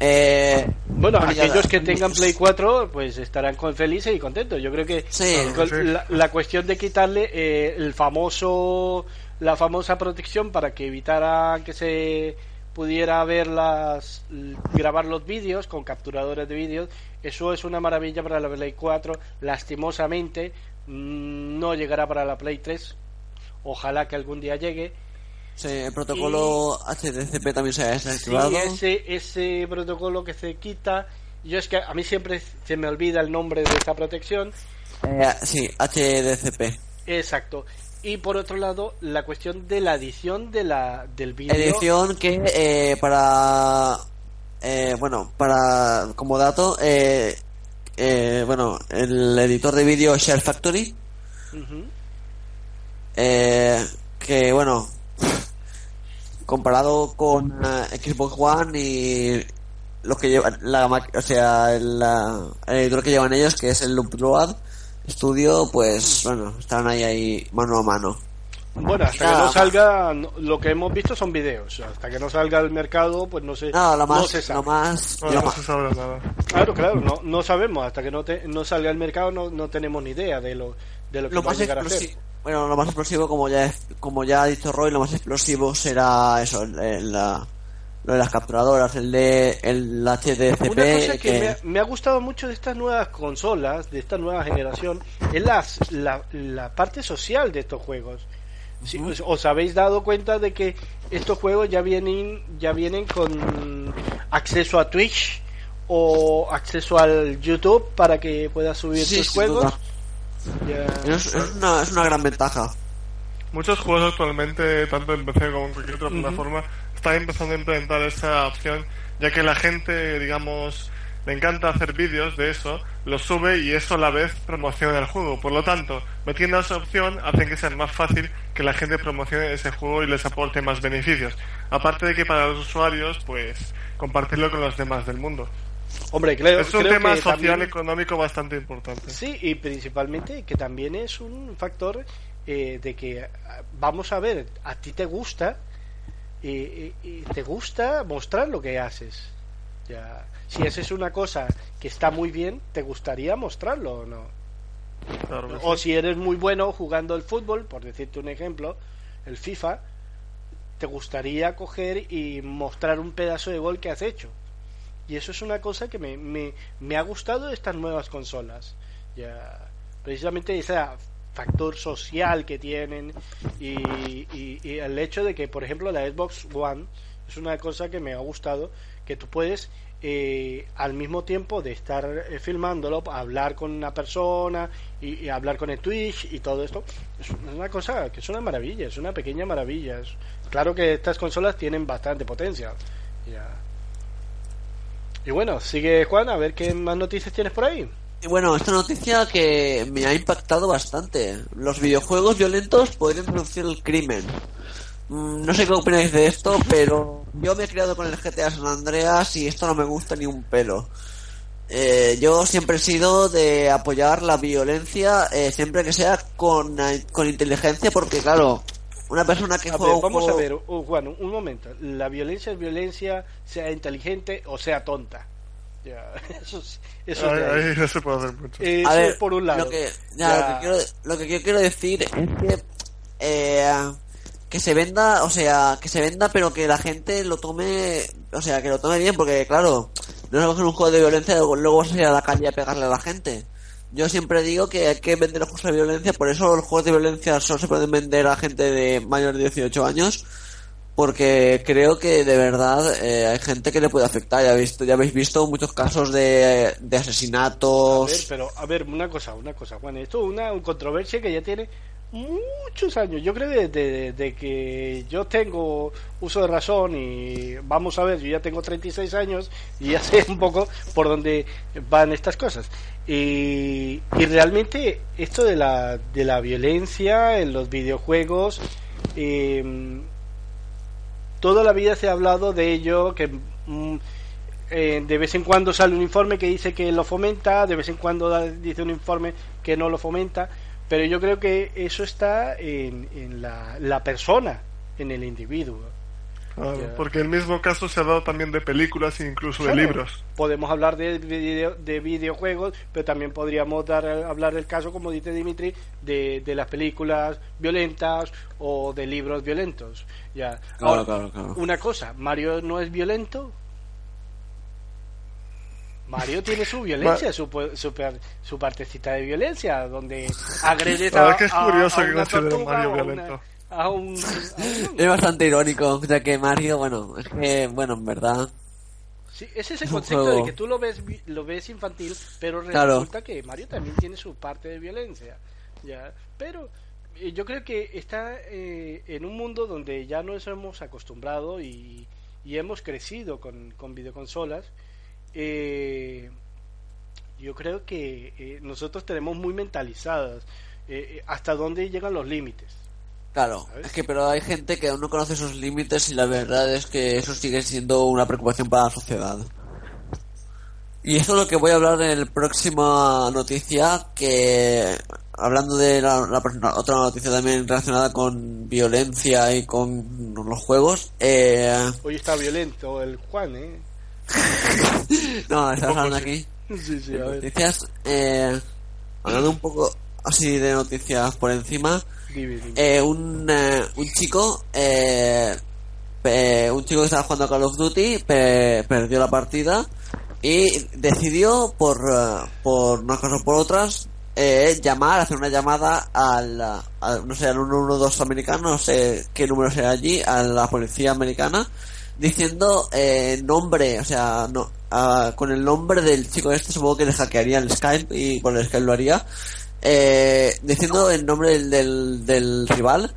Eh, Bueno, ya aquellos la- que tengan Play 4, pues estarán con felices y contentos. Yo creo que Sí. con Sí. La, la cuestión de quitarle eh, el famoso, la famosa protección para que evitara que se pudiera ver las, grabar los vídeos con capturadores de vídeos, eso es una maravilla para la Play 4. Lastimosamente, mm, no llegará para la Play 3. Ojalá que algún día llegue. Sí, el protocolo HDCP también se ha Sí, desactivado. ese, ese protocolo que se quita. Yo es que a mí siempre se me olvida el nombre de esta protección. Eh, sí, HDCP. Exacto. Y por otro lado, la cuestión de la edición de la, del vídeo. Edición que eh, para... Eh, bueno, para como dato, eh, eh, bueno, el editor de vídeo Share Factory, eh, que bueno, comparado con eh, Xbox One y lo que llevan, la, o sea, el, la- el editor que llevan ellos, que es el Upload Studio, pues bueno, están ahí, ahí mano a mano. Bueno, hasta que no más. salga, no- lo que hemos visto son videos. Hasta que no salga al mercado, pues no sé. Nada, lo no más, se sabe. lo más, No, lo no más- se sabe nada. Claro, claro, no, no sabemos. Hasta que no, te- no salga al mercado, no, no tenemos ni idea de lo, de lo que lo va a más llegar a ser. Bueno, lo más explosivo como ya como ya ha dicho Roy, lo más explosivo será eso, la- lo de las capturadoras, el de el HDCP Una cosa que que- me ha, me ha gustado mucho de estas nuevas consolas, de esta nueva generación, es las, la, la parte social de estos juegos. Si os, os habéis dado cuenta de que estos juegos ya vienen, ya vienen con acceso a Twitch o acceso al YouTube para que puedas subir Sí, tus juegos. duda. Es, es una, es una gran ventaja. Muchos juegos actualmente, tanto en PC como en cualquier otra plataforma, están empezando a implementar esta opción, ya que la gente, digamos, le encanta hacer vídeos de eso, los sube y eso a la vez promociona el juego. Por lo tanto, metiendo esa opción hacen que sea más fácil que la gente promocione ese juego y les aporte más beneficios. Aparte de que para los usuarios, pues, compartirlo con los demás del mundo. Hombre, creo, es un creo tema que social también- económico bastante importante. Sí, y principalmente que también es un factor eh, de que ah, vamos a ver, a ti te gusta y, te gusta mostrar lo que haces. Ya, si haces una cosa que está muy bien, te gustaría mostrarlo o no. Claro O si eres muy bueno jugando el fútbol, por decirte un ejemplo, el FIFA, te gustaría coger y mostrar un pedazo de gol que has hecho. Y eso es una cosa que me, me, me ha gustado de estas nuevas consolas. Ya, precisamente ese factor social que tienen y, y- y el hecho de que, por ejemplo, la Xbox One es una cosa que me ha gustado, que tú puedes eh, al mismo tiempo de estar eh, filmándolo, hablar con una persona y, hablar con el Twitch y todo esto, es una cosa que es una maravilla, es una pequeña maravilla. Claro que estas consolas tienen bastante potencia. Ya. Y bueno, sigue Juan, a ver qué más noticias tienes por ahí. Y bueno, esta noticia que me ha impactado bastante. Los videojuegos violentos podrían reducir el crimen. Mm, No sé qué opináis de esto, pero yo me he criado con el GTA San Andreas y esto no me gusta ni un pelo. Eh, yo siempre he sido de apoyar la violencia eh, siempre que sea con, con inteligencia porque claro, una persona que A juega ver, vamos a ver, uh, Juan, un momento. La violencia es violencia, sea inteligente o sea tonta. Ya, eso es, eso es Ahí, de ahí. ahí no se puede hacer mucho. Eso A ver, es por un lado. Lo que, ya, Ya. Lo, que quiero, lo que yo quiero decir es que eh, que se venda, o sea, que se venda, pero que la gente lo tome, o sea, que lo tome bien, porque claro, no es coger un juego de violencia y luego, luego vas a ir a la calle a pegarle a la gente. Yo siempre digo que hay que vender juegos de violencia, por eso los juegos de violencia solo se pueden vender a gente de mayor de 18 años, porque creo que de verdad eh, hay gente que le puede afectar. Ya, visto, ya habéis visto muchos casos de, de asesinatos. pero, a ver, una cosa, una cosa, Juan. Esto es una controversia que ya tiene muchos años. Yo creo desde que yo tengo uso de razón y vamos a ver, yo ya tengo 36 años y ya sé un poco por dónde van estas cosas. Y, y realmente esto de la, de la violencia en los videojuegos, eh, toda la vida se ha hablado de ello, que mm, eh, de vez en cuando sale un informe que dice que lo fomenta, de vez en cuando dice un informe que no lo fomenta, pero yo creo que eso está en, en la, la persona, en el individuo. Claro, Ya. porque el mismo caso se ha dado también de películas e incluso de Claro, libros. Podemos hablar de, video- de videojuegos, pero también podríamos dar, hablar del caso, como dice Dimitri, de, de las películas violentas o de libros violentos. Ya. Claro, Ahora, claro, claro. Una cosa, Mario no es violento. Mario tiene su violencia, su, su, su partecita de violencia, donde agredes La a, que es a- curioso a una tortuga Mario a una- violento. a un- a un- Es bastante irónico, ya que Mario, bueno, es que, bueno, en verdad. Sí, es ese concepto juego. de que tú lo ves vi- lo ves infantil, pero Claro. resulta que Mario también tiene su parte de violencia. Ya, pero eh, yo creo que está eh, en un mundo donde ya nos hemos acostumbrado y, y hemos crecido con, con videoconsolas. Eh, yo creo que eh, nosotros tenemos muy mentalizadas eh, hasta dónde llegan los límites. Claro, ¿Sabes? es que pero hay gente que aún no conoce esos límites y la verdad es que eso sigue siendo una preocupación para la sociedad. Y eso es lo que voy a hablar en la próxima noticia, que hablando de la, la otra noticia también relacionada con violencia y con los juegos, eh, Hoy está violento el Juan, ¿eh? no, estamos poco hablando aquí Sí, sí, a ver. noticias, eh, hablando un poco así de noticias por encima, Dime, dime. eh, un, eh, un chico, eh, pe- un chico que estaba jugando a Call of Duty, pe- perdió la partida y decidió por, eh, por unas cosas o por otras, eh, llamar, hacer una llamada al, al- no sé, al 112 americano, no sé qué número sea allí, a la policía americana, diciendo eh, nombre, o sea, no, ah, con el nombre del chico este, supongo que le hackearía el Skype y por el Skype lo haría, eh, diciendo el nombre del, del, del rival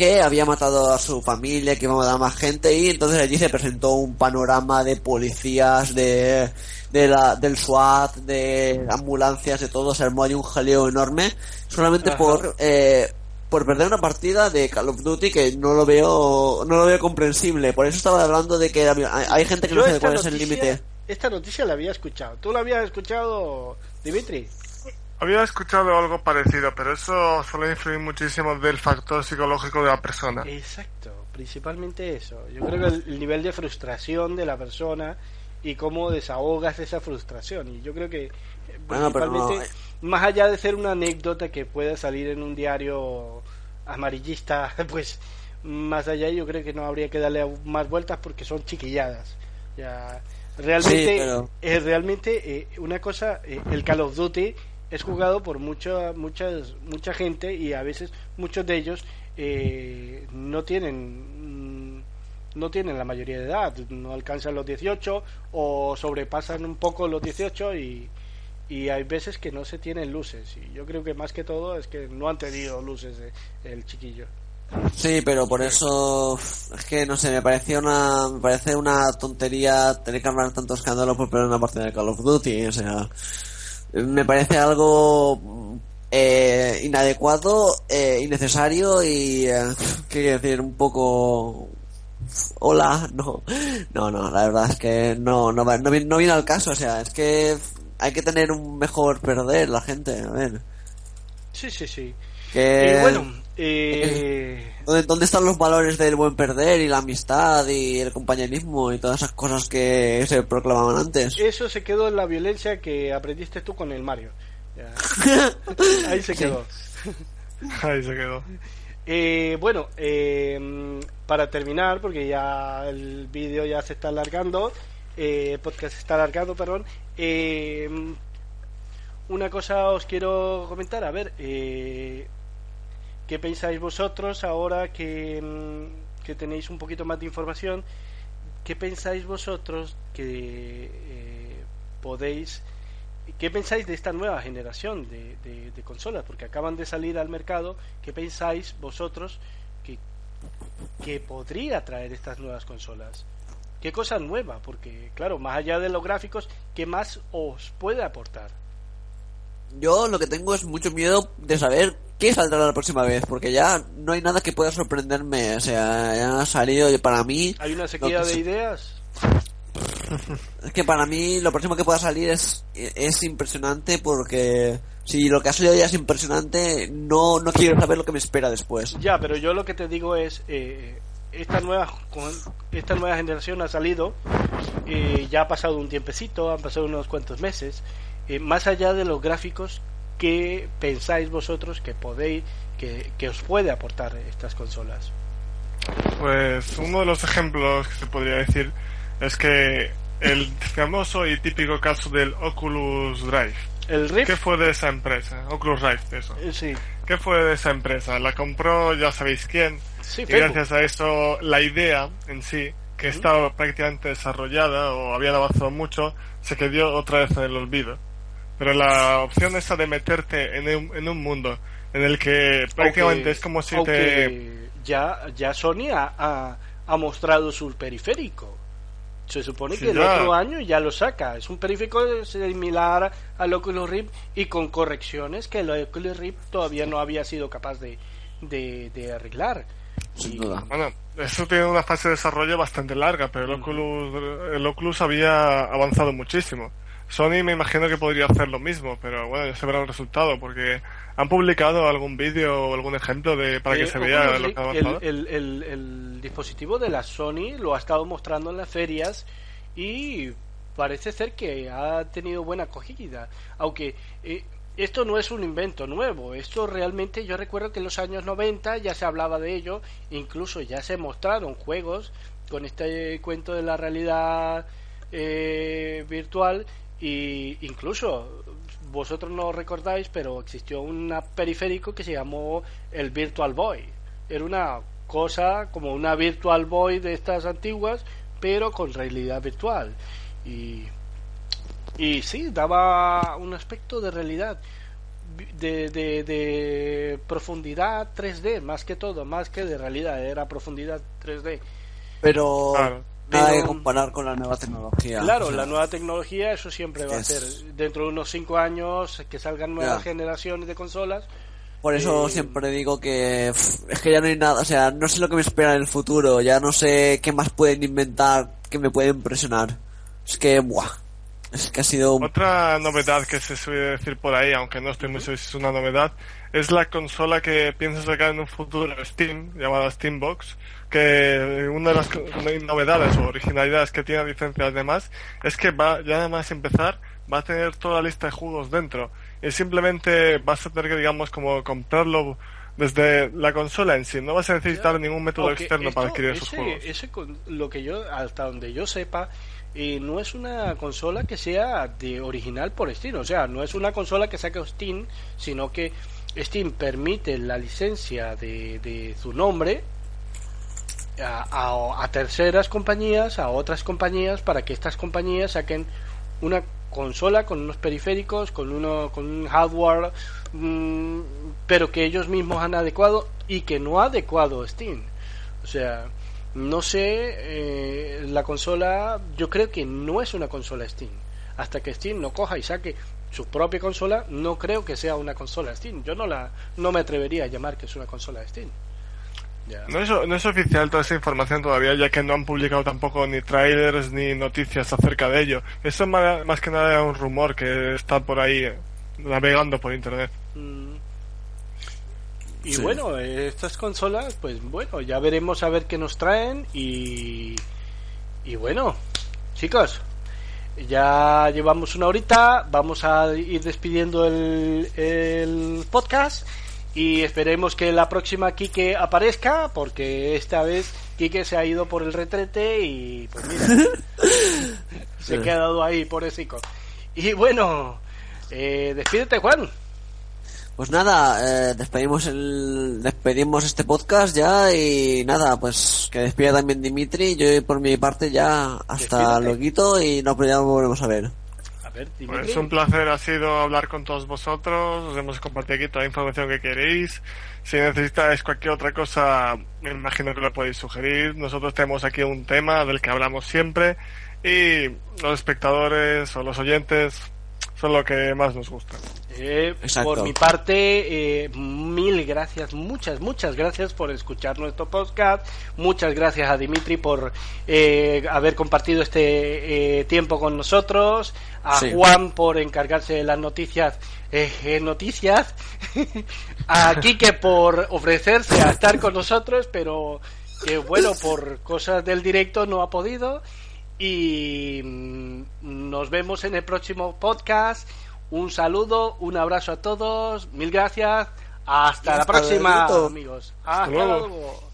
que había matado a su familia, que iba a matar a más gente y entonces allí se presentó un panorama de policías, de, de la, del SWAT, de ambulancias, de todo, se armó allí un jaleo enorme solamente Ajá. por eh, por perder una partida de Call of Duty que no lo veo no lo veo comprensible, por eso estaba hablando de que era- hay, hay gente que Yo no sabe cuál es el noticia- límite. Esta noticia la había escuchado. ¿Tú la habías escuchado, Dimitri? Había escuchado algo parecido, pero eso suele influir muchísimo del factor psicológico de la persona. Exacto, principalmente eso. Yo creo que el, el nivel de frustración de la persona y cómo desahogas esa frustración. Y yo creo que eh, Bueno, pero no, principalmente, eh. Más allá de ser una anécdota que pueda salir en un diario amarillista, pues más allá yo creo que no habría que darle más vueltas porque son chiquilladas. Ya, realmente, Sí, pero- es realmente eh, una cosa, eh, el Call of Duty es jugado por mucha, muchas, mucha gente y a veces muchos de ellos eh, no tienen mm, no tienen la mayoría de edad, no alcanzan los 18 o sobrepasan un poco los 18 y, y hay veces que no se tienen luces y yo creo que más que todo es que no han tenido luces el chiquillo. Sí, pero por eso es que no sé, me parecía una me parece una tontería tener que armar tanto escándalo por perder una partida de Call of Duty, o sea, me parece algo eh, inadecuado, eh, innecesario y eh, qué decir, un poco hola, no, no, no, la verdad es que no, no, no, no viene al caso, o sea, es que hay que tener un mejor perder la gente, a ver, Sí, sí, sí. que y bueno, eh, ¿Dónde, dónde están los valores del buen perder y la amistad y el compañerismo y todas esas cosas que se proclamaban antes? eso se quedó en la violencia que aprendiste tú con el Mario. Ya. Ahí se Sí. quedó. Ahí se quedó. Eh, bueno, eh, para terminar, porque ya el vídeo ya se está alargando, eh, podcast está alargando, perdón. eh, una cosa os quiero comentar, a ver, eh, ¿qué pensáis vosotros ahora que, mm, que tenéis un poquito más de información? ¿Qué pensáis vosotros que eh, podéis ¿Qué pensáis de esta nueva generación de, de- de consolas? Porque acaban de salir al mercado. ¿Qué pensáis vosotros que, que podría traer estas nuevas consolas? ¿Qué cosa nueva? Porque, claro, más allá de los gráficos, ¿qué más os puede aportar? Yo lo que tengo es mucho miedo de saber qué saldrá la próxima vez, porque ya no hay nada que pueda sorprenderme. O sea, ya ha salido y para mí. ¿Hay una sequía de se- ideas? Es que para mí lo próximo que pueda salir es, es impresionante porque si lo que ha salido ya es impresionante, no, no quiero saber lo que me espera después. Ya, pero yo lo que te digo es, eh, esta nueva esta nueva generación ha salido, eh, ya ha pasado un tiempecito, han pasado unos cuantos meses, eh, más allá de los gráficos, ¿qué pensáis vosotros que podéis, que, que os puede aportar estas consolas? Pues uno de los ejemplos que se podría decir es que el famoso y típico caso del Oculus Drive. El Rift, ¿Qué fue de esa empresa? Oculus Rift, eso. eh, sí, ¿Qué fue de esa empresa? La compró, ya sabéis quién. Sí, Y Facebook. gracias a eso, la idea en sí, que estaba prácticamente desarrollada o habían avanzado mucho, se quedó otra vez en el olvido. Pero la opción esa de meterte en un, en un mundo en el que prácticamente es como si te... Ya, ya Sony ha, ha, mostrado su periférico. Se supone que el otro año ya lo saca. Es un periférico similar al Oculus Rift y con correcciones que el Oculus Rift todavía no había sido capaz de, de, arreglar. Bueno, eso tiene una fase de desarrollo bastante larga, pero el Oculus, el Oculus había avanzado muchísimo. Sony me imagino que podría hacer lo mismo, pero bueno, ya se verá el resultado, porque han publicado algún vídeo o algún ejemplo de para que eh, se vea lo que ha avanzado. El, el, el, dispositivo de la Sony lo ha estado mostrando en las ferias y parece ser que ha tenido buena acogida, aunque eh, esto no es un invento nuevo, esto realmente yo recuerdo que en los años 90 ya se hablaba de ello, incluso ya se mostraron juegos con este cuento de la realidad eh, virtual y incluso vosotros no recordáis, pero existió un periférico que se llamó el Virtual Boy. Era una cosa como una Virtual Boy de estas antiguas, pero con realidad virtual. Y, y sí, daba un aspecto de realidad, de, de, de profundidad 3D, más que todo, más que de realidad, era profundidad 3D. Pero Nada que comparar con la nueva tecnología. Claro, la nueva tecnología, eso siempre va a ser. Dentro de unos 5 años, que salgan nuevas generaciones de consolas. Por eso eh, siempre digo que es que ya no hay nada, o sea, no sé lo que me espera en el futuro, ya no sé qué más pueden inventar que me puede impresionar. Es que, buah, es que ha sido... Otra novedad que se suele decir por ahí, aunque no estoy muy seguro si es una novedad, es la consola que piensa sacar en un futuro Steam, llamada Steambox, que una de las novedades o originalidades que tiene licencia además es que va, ya nada más empezar, va a tener toda la lista de juegos dentro. Y simplemente vas a tener que, digamos, como comprarlo desde la consola en sí. No vas a necesitar ningún método externo para adquirir esos juegos. Ese, lo que yo, hasta donde yo sepa, eh, no es una consola que sea de original por Steam. O sea, no es una consola que saque Steam, sino que Steam permite la licencia de, de su nombre a, terceras compañías, a otras compañías, para que estas compañías saquen una consola con unos periféricos, con, uno, con un hardware, mm, pero que ellos mismos han adecuado y que no ha adecuado Steam. O sea, no sé, eh, la consola, yo creo que no es una consola Steam. Hasta que Steam no coja y saque su propia consola, no creo que sea una consola Steam. Yo no la, no me atrevería a llamar que es una consola Steam. No, es, no es oficial toda esa información todavía, ya que no han publicado tampoco ni trailers ni noticias acerca de ello. Eso más, más que nada es un rumor que está por ahí navegando por internet. Mm. Y bueno, estas consolas, pues bueno, ya veremos a ver qué nos traen y, y bueno, chicos, ya llevamos una horita, vamos a ir despidiendo el, el podcast y esperemos que la próxima Kike aparezca, porque esta vez Kike se ha ido por el retrete y pues mira, se ha quedado ahí, pobrecito. Y bueno, eh, despídete Juan. Pues nada, eh, despedimos el despedimos este podcast ya y nada, pues que despida también Dimitri, yo por mi parte ya hasta luego y nos volvemos a ver. Pues un placer ha sido hablar con todos vosotros. Os hemos compartido aquí toda la información que queréis. Si necesitáis cualquier otra cosa, me imagino que lo podéis sugerir. Nosotros tenemos aquí un tema del que hablamos siempre y los espectadores o los oyentes son lo que más nos gusta. Eh, por mi parte, eh, mil gracias, muchas, muchas gracias por escuchar nuestro podcast. Muchas gracias a Dimitri por eh, haber compartido este tiempo con nosotros. A Juan por encargarse de las noticias. noticias. a Kike por ofrecerse a estar con nosotros, pero que bueno, por cosas del directo no ha podido. Y mm, nos vemos en el próximo podcast. Un saludo, un abrazo a todos, mil gracias. Hasta, la próxima, amigos. Hasta, luego.